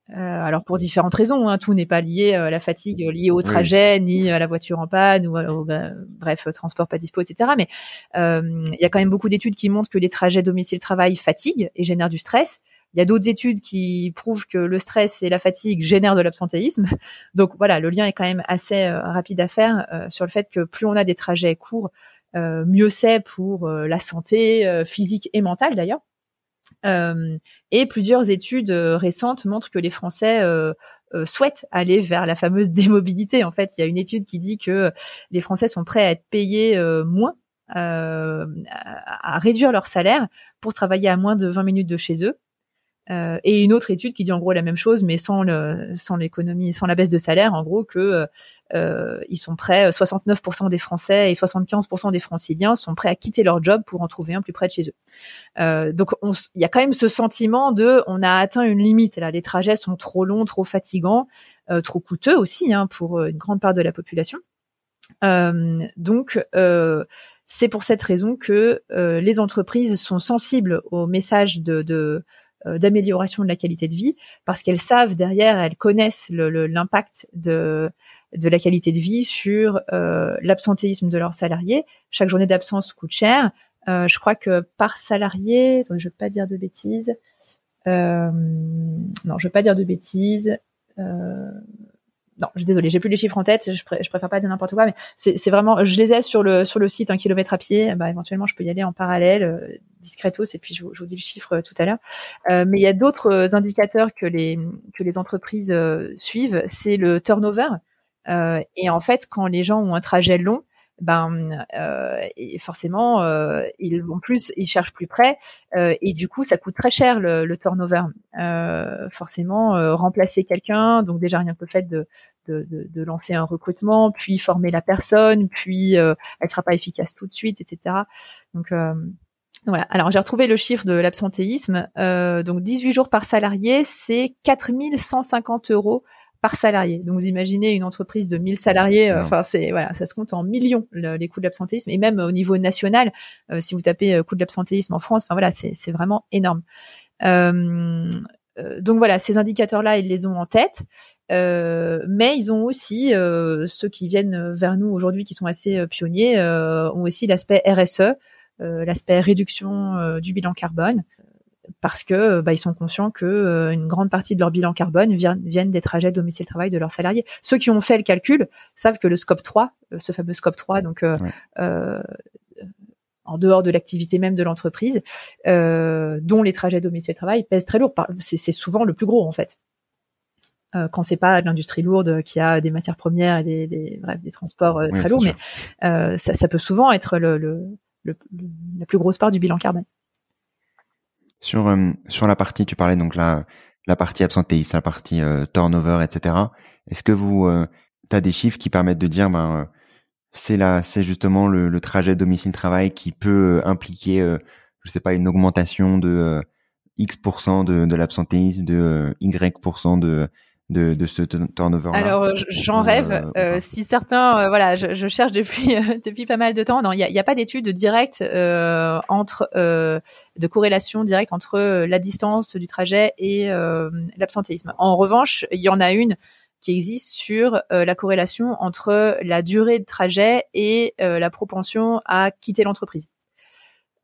alors pour différentes raisons, hein, tout n'est pas lié à la fatigue liée au trajet, ni à la voiture en panne, ou au, bah, bref, transport pas dispo, etc. Mais il y a quand même beaucoup d'études qui montrent que les trajets domicile-travail fatiguent et génèrent du stress. Il y a d'autres études qui prouvent que le stress et la fatigue génèrent de l'absentéisme. Donc voilà, le lien est quand même assez euh, rapide à faire euh, sur le fait que plus on a des trajets courts, euh, mieux c'est pour la santé physique et mentale d'ailleurs. et plusieurs études récentes montrent que les Français souhaitent aller vers la fameuse démobilité. En fait, il y a une étude qui dit que les Français sont prêts à être payés moins à, réduire leur salaire pour travailler à moins de 20 minutes de chez eux. Euh, et une autre étude qui dit en gros la même chose, mais sans le, sans l'économie, sans la baisse de salaire, en gros que euh, ils sont prêts, 69% des Français et 75% des Franciliens sont prêts à quitter leur job pour en trouver un plus près de chez eux. Euh, donc il y a quand même ce sentiment de, on a atteint une limite. Là, les trajets sont trop longs, trop fatigants, euh, trop coûteux aussi hein, pour une grande part de la population. donc c'est pour cette raison que les entreprises sont sensibles au message de, de euh, d'amélioration de la qualité de vie parce qu'elles savent derrière, elles connaissent l'impact de, de la qualité de vie sur euh, l'absentéisme de leurs salariés. Chaque journée d'absence coûte cher. Euh, je crois que par salarié, je ne veux pas dire de bêtises. Euh, non, je veux pas dire de bêtises. Euh, non, je désolé, j'ai plus les chiffres en tête, je, préfère pas dire n'importe quoi, mais c'est vraiment, je les ai sur le sur le site un kilomètre à pied. Bah, éventuellement, je peux y aller en parallèle, euh, discretos, et puis je, vous dis le chiffre euh, tout à l'heure. Euh, mais il y a d'autres indicateurs que les que les entreprises suivent, c'est le turnover. et en fait, quand les gens ont un trajet long, ben euh, et forcément euh, ils vont plus, ils cherchent plus près euh, et du coup ça coûte très cher le, le turnover. Euh, forcément euh, remplacer quelqu'un, donc déjà rien que le fait de, de, de, de, lancer un recrutement, puis former la personne, puis elle sera pas efficace tout de suite, etc. Donc voilà. Alors j'ai retrouvé le chiffre de l'absentéisme. donc 18 jours par salarié, c'est 4150 euros par salarié. Donc vous imaginez une entreprise de 1000 salariés, euh, enfin c'est voilà, ça se compte en millions les coûts de l'absentéisme et même au niveau national, euh, si vous tapez euh, coût de l'absentéisme en France, enfin voilà, c'est vraiment énorme. donc voilà, ces indicateurs-là, ils les ont en tête, mais ils ont aussi ceux qui viennent vers nous aujourd'hui, qui sont assez pionniers, ont aussi l'aspect RSE, l'aspect réduction du bilan carbone parce que bah, ils sont conscients que euh, une grande partie de leur bilan carbone vient, viennent des trajets domicile-travail de leurs salariés. Ceux qui ont fait le calcul savent que le scope 3, euh, ce fameux scope 3, donc euh, en dehors de l'activité même de l'entreprise, dont les trajets domicile-travail pèsent très lourd. C'est souvent le plus gros en fait. quand c'est pas l'industrie lourde qui a des matières premières et des, des, bref, des transports très lourds, mais ça, ça, peut souvent être le, le, le, la plus grosse part du bilan carbone. Sur euh, sur la partie, tu parlais donc la la partie absentéisme, la partie euh, turnover, etc. Est-ce que vous, euh, tu as des chiffres qui permettent de dire, ben c'est là, c'est justement le, le trajet domicile-travail qui peut impliquer, je sais pas, une augmentation de X de, de l'absentéisme, de Y de de, de ce turnover -là Alors j'en rêve. Euh, si certains, voilà, je, je, cherche depuis depuis pas mal de temps. Non, il n'y a, a, pas d'étude directe euh, entre de corrélation directe entre la distance du trajet et l'absentéisme. En revanche, il y en a une qui existe sur la corrélation entre la durée de trajet et la propension à quitter l'entreprise.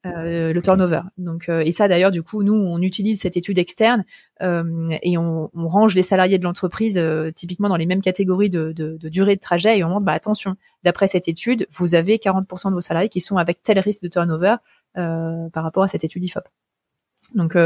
Euh, le turnover. Donc, euh, et ça d'ailleurs, du coup, nous, on utilise cette étude externe euh, et on, on, range les salariés de l'entreprise typiquement dans les mêmes catégories de, de, de, durée de trajet et on montre, bah attention, d'après cette étude, vous avez 40% de vos salariés qui sont avec tel risque de turnover par rapport à cette étude IFOP. Donc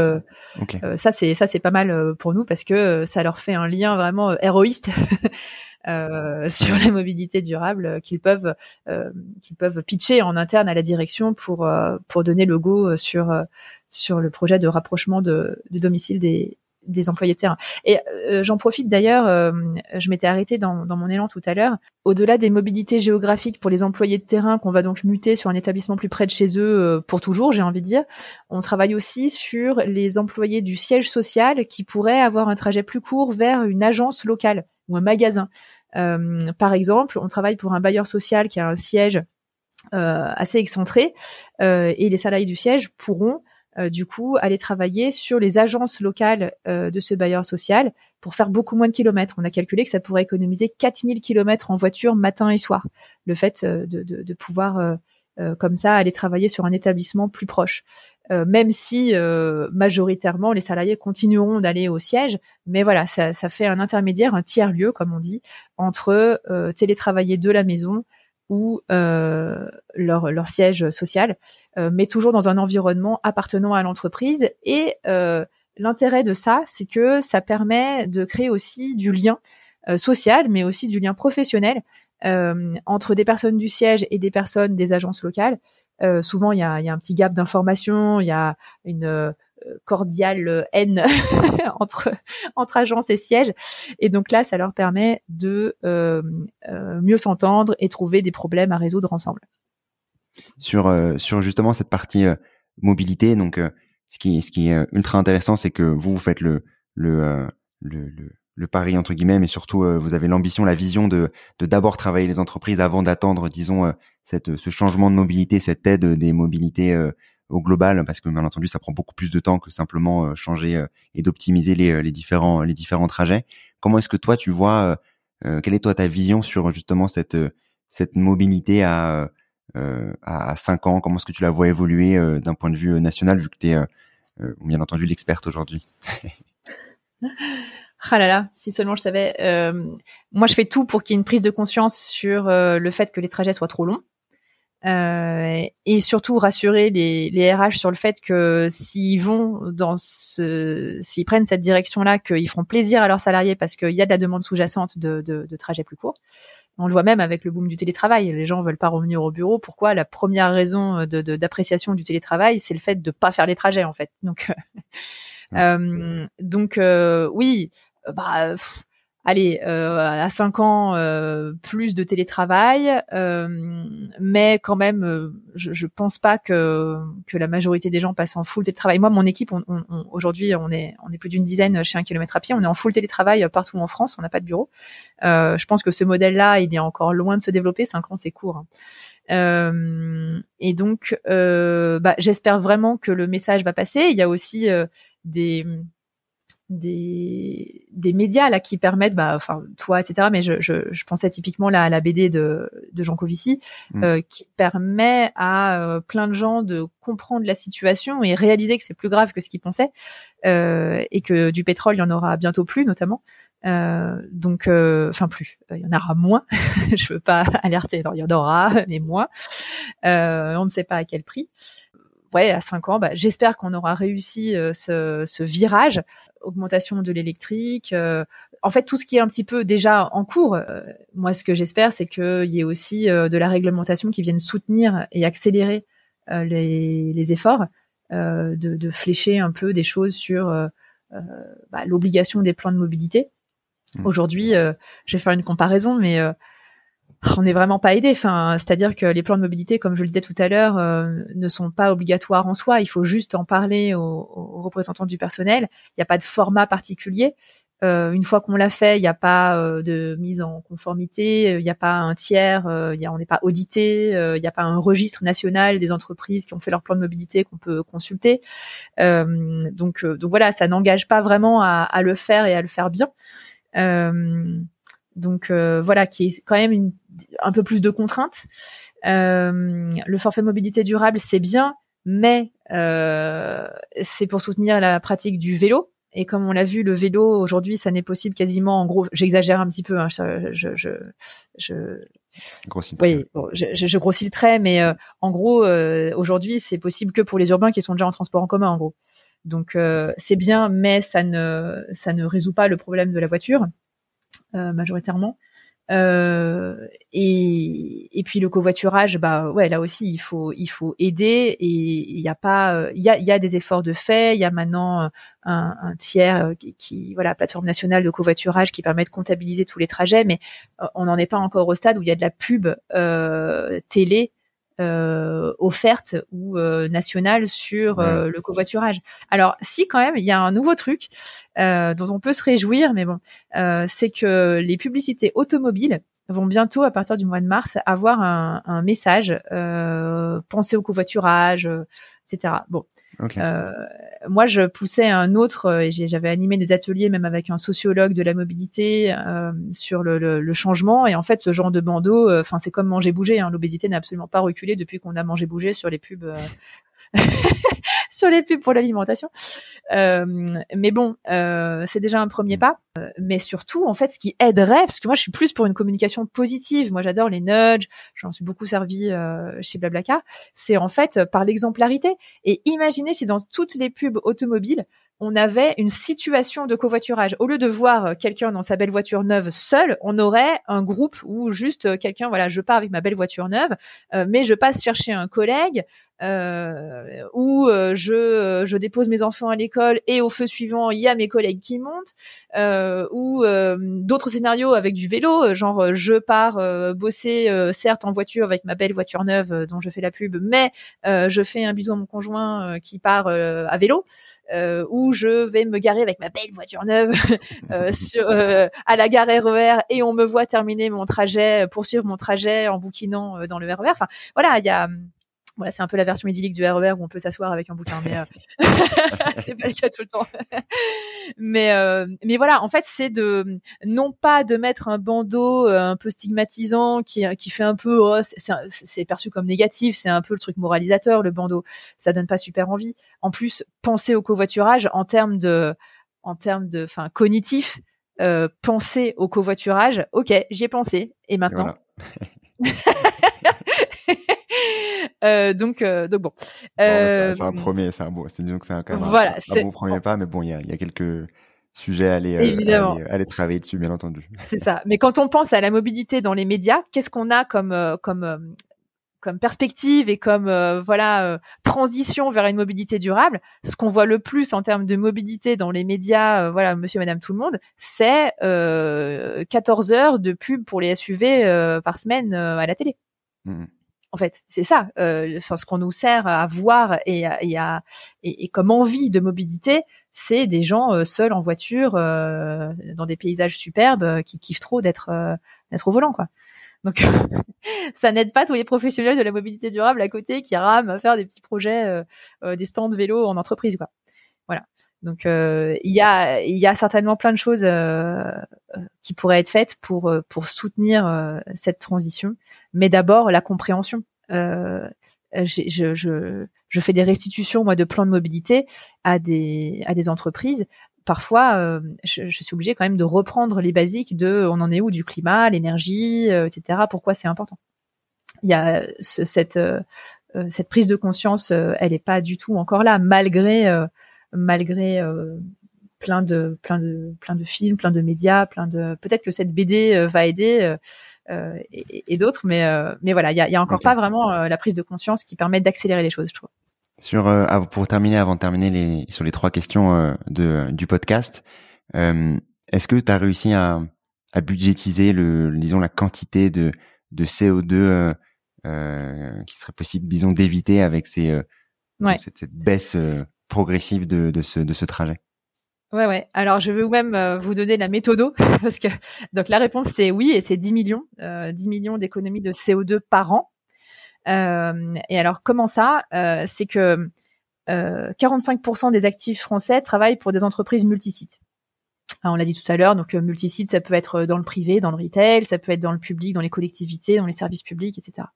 ça c'est ça c'est pas mal pour nous parce que ça leur fait un lien vraiment héroïste Euh, sur la mobilité durable euh, qu'ils peuvent euh, qu'ils peuvent pitcher en interne à la direction pour pour donner le go sur sur le projet de rapprochement de, du domicile des des employés de terrain. Et j'en profite d'ailleurs, je m'étais arrêtée dans, dans, mon élan tout à l'heure. Au-delà des mobilités géographiques pour les employés de terrain qu'on va donc muter sur un établissement plus près de chez eux pour toujours, j'ai envie de dire, on travaille aussi sur les employés du siège social qui pourraient avoir un trajet plus court vers une agence locale ou un magasin. Euh, par exemple, on travaille pour un bailleur social qui a un siège euh, assez excentré euh, et les salariés du siège pourront du coup aller travailler sur les agences locales de ce bailleur social pour faire beaucoup moins de kilomètres. On a calculé que ça pourrait économiser 4000 kilomètres en voiture matin et soir. Le fait de, pouvoir comme ça aller travailler sur un établissement plus proche. Euh, même si euh, majoritairement les salariés continueront d'aller au siège, mais voilà, ça, ça, fait un intermédiaire, un tiers lieu, comme on dit, entre télétravailler de la maison ou leur, leur siège social, mais toujours dans un environnement appartenant à l'entreprise. Et l'intérêt de ça, c'est que ça permet de créer aussi du lien social, mais aussi du lien professionnel entre des personnes du siège et des personnes des agences locales. souvent, il y a, un petit gap d'information, il y a une cordiale haine entre agences et sièges. Et donc là, ça leur permet de euh, euh, mieux s'entendre et trouver des problèmes à résoudre ensemble. Sur euh, sur justement cette partie mobilité, donc ce qui ce qui est ultra intéressant, c'est que vous vous faites le le, le le pari entre guillemets, mais surtout vous avez l'ambition, la vision de d'abord travailler les entreprises avant d'attendre, disons, cette ce changement de mobilité, cette aide des mobilités au global parce que bien entendu ça prend beaucoup plus de temps que simplement euh, changer euh, et d'optimiser les, euh, les différents les différents trajets. Comment est-ce que toi tu vois quelle est toi ta vision sur justement cette cette mobilité à à 5 ans? Comment est-ce que tu la vois évoluer d'un point de vue national vu que tu es bien entendu l'experte aujourd'hui? Ah là là, si seulement je savais. moi, je fais tout pour qu'il y ait une prise de conscience sur le fait que les trajets soient trop longs. Euh, et surtout rassurer les, les, RH sur le fait que s'ils vont dans ce, s'ils prennent cette direction-là, qu'ils feront plaisir à leurs salariés parce qu'il y a de la demande sous-jacente de, de, de trajets plus courts. On le voit même avec le boom du télétravail. Les gens veulent pas revenir au bureau. Pourquoi? La première raison d'appréciation de, du télétravail, c'est le fait de pas faire les trajets en fait. Donc, euh, donc euh, oui, bah allez, euh, à 5 ans, euh, plus de télétravail, euh, mais quand même, je, je pense pas que, que la majorité des gens passent en full télétravail. Moi, mon équipe, aujourd'hui, on est, on est plus d'une dizaine chez un kilomètre à pied, on est en full télétravail partout en France, on n'a pas de bureau. je pense que ce modèle-là, il est encore loin de se développer, 5 ans, c'est court. Hein. et donc, bah, j'espère vraiment que le message va passer. Il y a aussi des des, des médias là qui permettent, bah, enfin toi, etc. Mais je, je, je pensais typiquement là à la BD de, de Jean Covici, mm. euh, qui permet à euh, plein de gens de comprendre la situation et réaliser que c'est plus grave que ce qu'ils pensaient euh, et que du pétrole il y en aura bientôt plus, notamment. Euh, donc, euh, enfin plus, il y en aura moins. je veux pas alerter, il y en aura, mais moins. on ne sait pas à quel prix ouais, à 5 ans, bah, j'espère qu'on aura réussi euh, ce, ce, virage, augmentation de l'électrique, euh, en fait tout ce qui est un petit peu déjà en cours. Euh, moi, ce que j'espère, c'est qu'il y ait aussi de la réglementation qui vienne soutenir et accélérer les, les, efforts, de, de, flécher un peu des choses sur bah, l'obligation des plans de mobilité. Mmh. Aujourd'hui, je vais faire une comparaison, mais on n'est vraiment pas aidé. Enfin, c'est-à-dire que les plans de mobilité, comme je le disais tout à l'heure, euh, ne sont pas obligatoires en soi. Il faut juste en parler aux, représentants du personnel. Il n'y a pas de format particulier. Euh, une fois qu'on l'a fait, il n'y a pas euh, de mise en conformité, il n'y a pas un tiers, y a, on n'est pas audité, il n'y a pas un registre national des entreprises qui ont fait leur plan de mobilité qu'on peut consulter. donc, donc voilà, ça n'engage pas vraiment à, à, le faire et à le faire bien. Donc euh, voilà, qui est quand même une, un peu plus de contraintes. Euh, le forfait mobilité durable, c'est bien, mais euh, c'est pour soutenir la pratique du vélo. Et comme on l'a vu, le vélo aujourd'hui, ça n'est possible quasiment. En gros, j'exagère un petit peu. Hein, je, je, je, je grossis oui, je, je, grossis le trait, mais en gros, aujourd'hui, c'est possible que pour les urbains qui sont déjà en transport en commun, en gros. Donc c'est bien, mais ça ne ça ne résout pas le problème de la voiture. Euh, majoritairement. Euh, et, et puis le covoiturage, bah ouais, là aussi il faut il faut aider et il y a pas il y a, y a des efforts de fait. Il y a maintenant un, un tiers qui, voilà plateforme nationale de covoiturage qui permet de comptabiliser tous les trajets, mais euh, on n'en est pas encore au stade où il y a de la pub euh, télé euh, offerte ou euh, nationale sur euh, le covoiturage. Alors si quand même il y a un nouveau truc euh, dont on peut se réjouir, mais bon, c'est que les publicités automobiles vont bientôt à partir du mois de mars avoir un, un message pensez au covoiturage, etc. Bon, euh, moi, je poussais un autre, euh, et j'avais animé des ateliers même avec un sociologue de la mobilité euh, sur le, changement. Et en fait, ce genre de bandeau, enfin, c'est comme manger bouger. Hein. L'obésité n'a absolument pas reculé depuis qu'on a mangé bouger sur les pubs sur les pubs pour l'alimentation. Euh, mais bon, euh, c'est déjà un premier pas. Euh, mais surtout, en fait, ce qui aiderait, parce que moi, je suis plus pour une communication positive. Moi, j'adore les nudges. J'en suis beaucoup servi chez Blablacar. C'est en fait par l'exemplarité. Et imaginez si dans toutes les pubs automobiles, on avait une situation de covoiturage. Au lieu de voir quelqu'un dans sa belle voiture neuve seul, on aurait un groupe où juste quelqu'un, voilà, je pars avec ma belle voiture neuve, euh, mais je passe chercher un collègue euh, où euh, je, je dépose mes enfants à l'école et au feu suivant, il y a mes collègues qui montent, euh, ou d'autres scénarios avec du vélo, genre je pars bosser certes en voiture avec ma belle voiture neuve dont je fais la pub, mais je fais un bisou à mon conjoint qui part à vélo. Euh, où je vais me garer avec ma belle voiture neuve euh, sur, euh, à la gare RER et on me voit terminer mon trajet, poursuivre mon trajet en bouquinant dans le RER. Enfin, voilà, il y a voilà, c'est un peu la version idyllique du RER où on peut s'asseoir avec un bouquin, mais euh... c'est pas le cas tout le temps. mais euh... mais voilà, en fait, c'est de non pas de mettre un bandeau euh, un peu stigmatisant qui qui fait un peu oh, c'est perçu comme négatif, c'est un peu le truc moralisateur le bandeau, ça donne pas super envie. En plus, penser au covoiturage en termes de en termes de enfin cognitif, euh, penser au covoiturage, ok, j'y ai pensé et maintenant. Euh, donc, euh, donc bon. Euh, c'est un premier, c'est un bon, c'est que c'est un, quand même voilà, un, bon premier pas, mais bon, il y a, y a quelques sujets à aller, Évidemment. À, aller, travailler dessus, bien entendu. C'est ça. Mais quand on pense à la mobilité dans les médias, qu'est-ce qu'on a comme comme comme perspective et comme voilà transition vers une mobilité durable, ce qu'on voit le plus en termes de mobilité dans les médias, voilà, Monsieur, Madame, tout le monde, c'est 14 heures de pub pour les SUV par semaine à la télé. Mmh en fait. C'est ça, euh, ce qu'on nous sert à voir et, et, à, et, comme envie de mobilité, c'est des gens euh, seuls en voiture, euh, dans des paysages superbes, euh, qui kiffent trop d'être euh, d'être au volant, quoi. Donc, ça n'aide pas tous les professionnels de la mobilité durable à côté qui rament à faire des petits projets, des stands de vélo en entreprise, quoi. Voilà. Donc euh, il y a y a certainement plein de choses euh, qui pourraient être faites pour euh, pour soutenir cette transition, mais d'abord la compréhension. je, je, je fais des restitutions moi de plans de mobilité à des à des entreprises. Parfois, je, je, suis obligée quand même de reprendre les basiques de on en est où du climat, l'énergie, etc. Pourquoi c'est important? Il y a cette cette prise de conscience, elle est pas du tout encore là malgré malgré euh, plein de plein de plein de films, plein de médias, plein de peut-être que cette BD euh, va aider euh, et, d'autres, mais mais voilà, il y a, y a, encore pas vraiment la prise de conscience qui permet d'accélérer les choses, je trouve. Sur pour terminer, avant de terminer les sur les trois questions de du podcast, est-ce que tu as réussi à, à budgétiser le disons la quantité de de CO2 qui serait possible disons d'éviter avec ces cette, cette, baisse progressive de, ce, de ce trajet Ouais, ouais. Alors, je veux même euh, vous donner la méthode parce que donc la réponse c'est oui et c'est 10 millions, euh, 10 millions d'économies de CO2 par an. Euh, et alors, comment ça? C'est que 45% des actifs français travaillent pour des entreprises multisites. Ah, on l'a dit tout à l'heure, donc euh, multisite, ça peut être euh, dans le privé, dans le retail, ça peut être dans le public, dans les collectivités, dans les services publics, etc.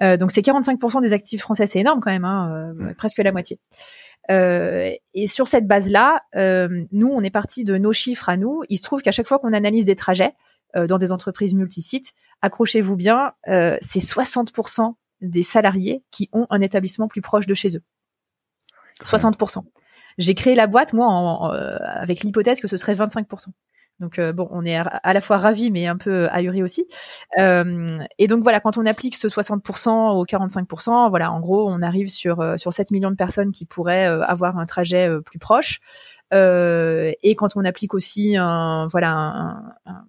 Euh, donc c'est 45% des actifs français, c'est énorme quand même, hein, presque la moitié. et sur cette base-là, nous, on est parti de nos chiffres à nous. Il se trouve qu'à chaque fois qu'on analyse des trajets dans des entreprises multisites, accrochez-vous bien, c'est 60% des salariés qui ont un établissement plus proche de chez eux. 60%. J'ai créé la boîte, moi, en, euh, avec l'hypothèse que ce serait 25%. Donc euh, bon, on est à la fois ravis mais un peu ahuri aussi. Euh, et donc voilà, quand on applique ce 60% au 45%, voilà, en gros, on arrive sur sur 7 millions de personnes qui pourraient avoir un trajet plus proche. et quand on applique aussi un voilà un, un,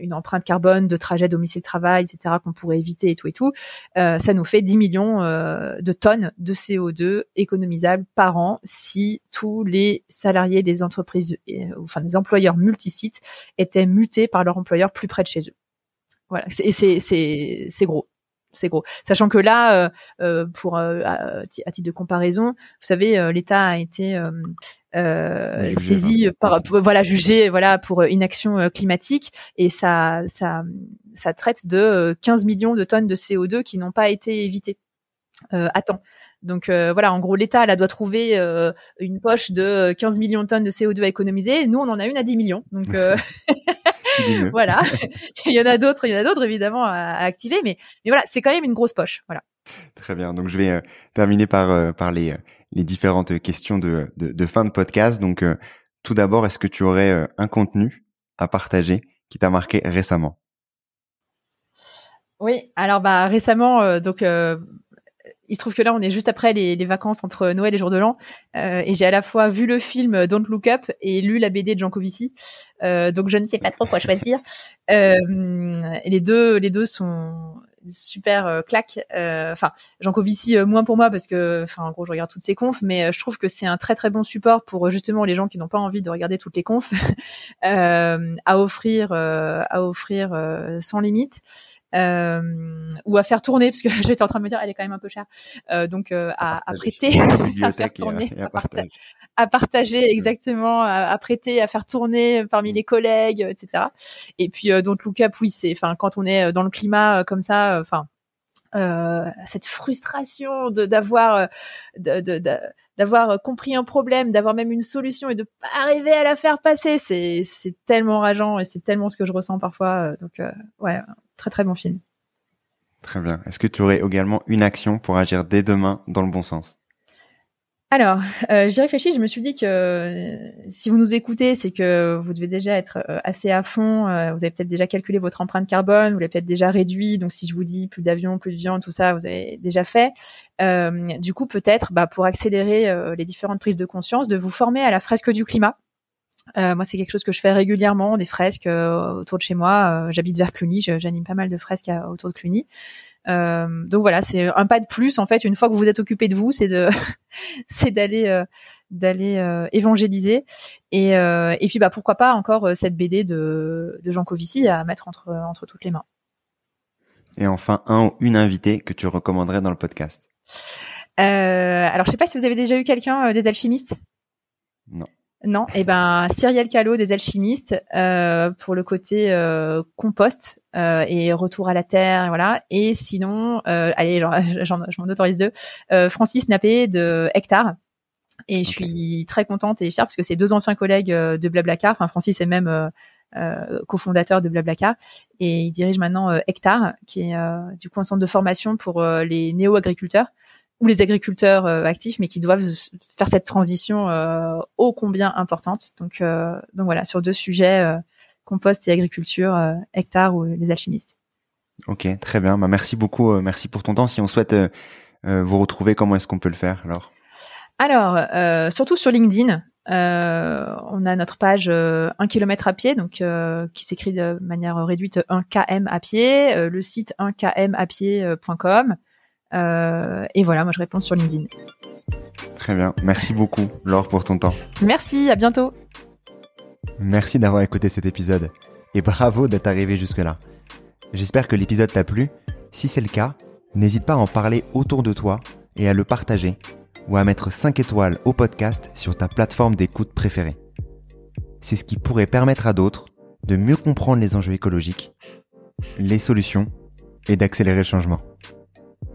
une empreinte carbone de trajet domicile-travail, etc., qu'on pourrait éviter et tout et tout, euh, ça nous fait 10 millions euh, de tonnes de CO2 économisables par an si tous les salariés des entreprises, euh, enfin des employeurs multisites étaient mutés par leur employeur plus près de chez eux. Voilà, c'est c'est gros c'est gros. Sachant que là, pour à, titre de comparaison, vous savez, l'État a été euh, saisi par voilà jugé voilà pour inaction euh, climatique et ça ça ça traite de 15 euh, millions de tonnes de CO2 qui n'ont pas été évitées euh, à temps. Donc voilà, en gros, l'État là doit trouver une poche de 15 millions de tonnes de CO2 à économiser. Nous, on en a une à 10 millions. Donc voilà. il y en a d'autres, il y en a d'autres évidemment à, activer, mais, mais voilà, c'est quand même une grosse poche. Voilà. Très bien. Donc je vais euh, terminer par euh, par les les différentes questions de de, de fin de podcast. Donc tout d'abord, est-ce que tu aurais un contenu à partager qui t'a marqué récemment? Oui. Alors bah récemment, donc il se trouve que là, on est juste après les, vacances entre Noël et Jour de l'An, euh, et j'ai à la fois vu le film Don't Look Up et lu la BD de Jean Covici, euh, donc je ne sais pas trop quoi choisir. Euh, et les deux, les deux sont super euh, claques. Enfin, Jean Covici moins pour moi parce que, enfin, en gros, je regarde toutes ses confs, mais je trouve que c'est un très très bon support pour justement les gens qui n'ont pas envie de regarder toutes les confs à offrir, à offrir sans limite euh, ou à faire tourner parce que j'étais en train de me dire elle est quand même un peu chère euh, donc euh, à, à, prêter à faire tourner à, partager. à, partager exactement à, prêter à faire tourner parmi mm. les collègues etc et puis euh, donc look up oui c'est enfin quand on est dans le climat comme ça enfin euh, cette frustration de d'avoir de, de, de, d'avoir compris un problème, d'avoir même une solution et de pas arriver à la faire passer, c'est c'est tellement rageant et c'est tellement ce que je ressens parfois. Donc ouais, très très bon film. Très bien. Est-ce que tu aurais également une action pour agir dès demain dans le bon sens? Alors, euh, j'y réfléchis. Je me suis dit que euh, si vous nous écoutez, c'est que vous devez déjà être euh, assez à fond. vous avez peut-être déjà calculé votre empreinte carbone, vous l'avez peut-être déjà réduit. Donc, si je vous dis plus d'avions, plus de viande, tout ça, vous avez déjà fait. du coup, peut-être, bah, pour accélérer les différentes prises de conscience, de vous former à la fresque du climat. Euh, moi, c'est quelque chose que je fais régulièrement, des fresques euh, autour de chez moi. Euh, j'habite vers Cluny, j'anime pas mal de fresques autour de Cluny. donc voilà, c'est un pas de plus en fait. Une fois que vous êtes occupé de vous, c'est de, c'est d'aller, d'aller évangéliser. Et, et puis bah pourquoi pas encore cette BD de, de Jean Covici à mettre entre entre toutes les mains. Et enfin, un ou une invitée que tu recommanderais dans le podcast? alors je sais pas si vous avez déjà eu quelqu'un des alchimistes? Non. Non, et eh ben Cyriel Callot des alchimistes euh, pour le côté euh, compost euh, et retour à la terre, voilà. Et sinon, allez, je m'en autorise deux. Francis Nappé de Hectare. Et je suis très contente et fière parce que c'est deux anciens collègues de Blablacar. Enfin, Francis est même cofondateur de Blablacar et il dirige maintenant Hectare, qui est du coup un centre de formation pour les néo-agriculteurs ou les agriculteurs euh, actifs, mais qui doivent faire cette transition euh, ô combien importante. Donc, euh, donc voilà, sur deux sujets, compost et agriculture, hectare ou les alchimistes. Ok, très bien. Bah, merci beaucoup. merci pour ton temps. Si on souhaite vous retrouver, comment est-ce qu'on peut le faire alors? Alors, surtout sur LinkedIn. on a notre page 1 km à pied, donc qui s'écrit de manière réduite 1 km à pied, le site 1 Euh, et voilà, moi je réponds sur LinkedIn. Très bien. Merci beaucoup, Laure, pour ton temps. Merci, à bientôt. Merci d'avoir écouté cet épisode. Et bravo d'être arrivé jusque-là. J'espère que l'épisode t'a plu. Si c'est le cas, n'hésite pas à en parler autour de toi et à le partager ou à mettre 5 étoiles au podcast sur ta plateforme d'écoute préférée. C'est ce qui pourrait permettre à d'autres de mieux comprendre les enjeux écologiques, les solutions et d'accélérer le changement.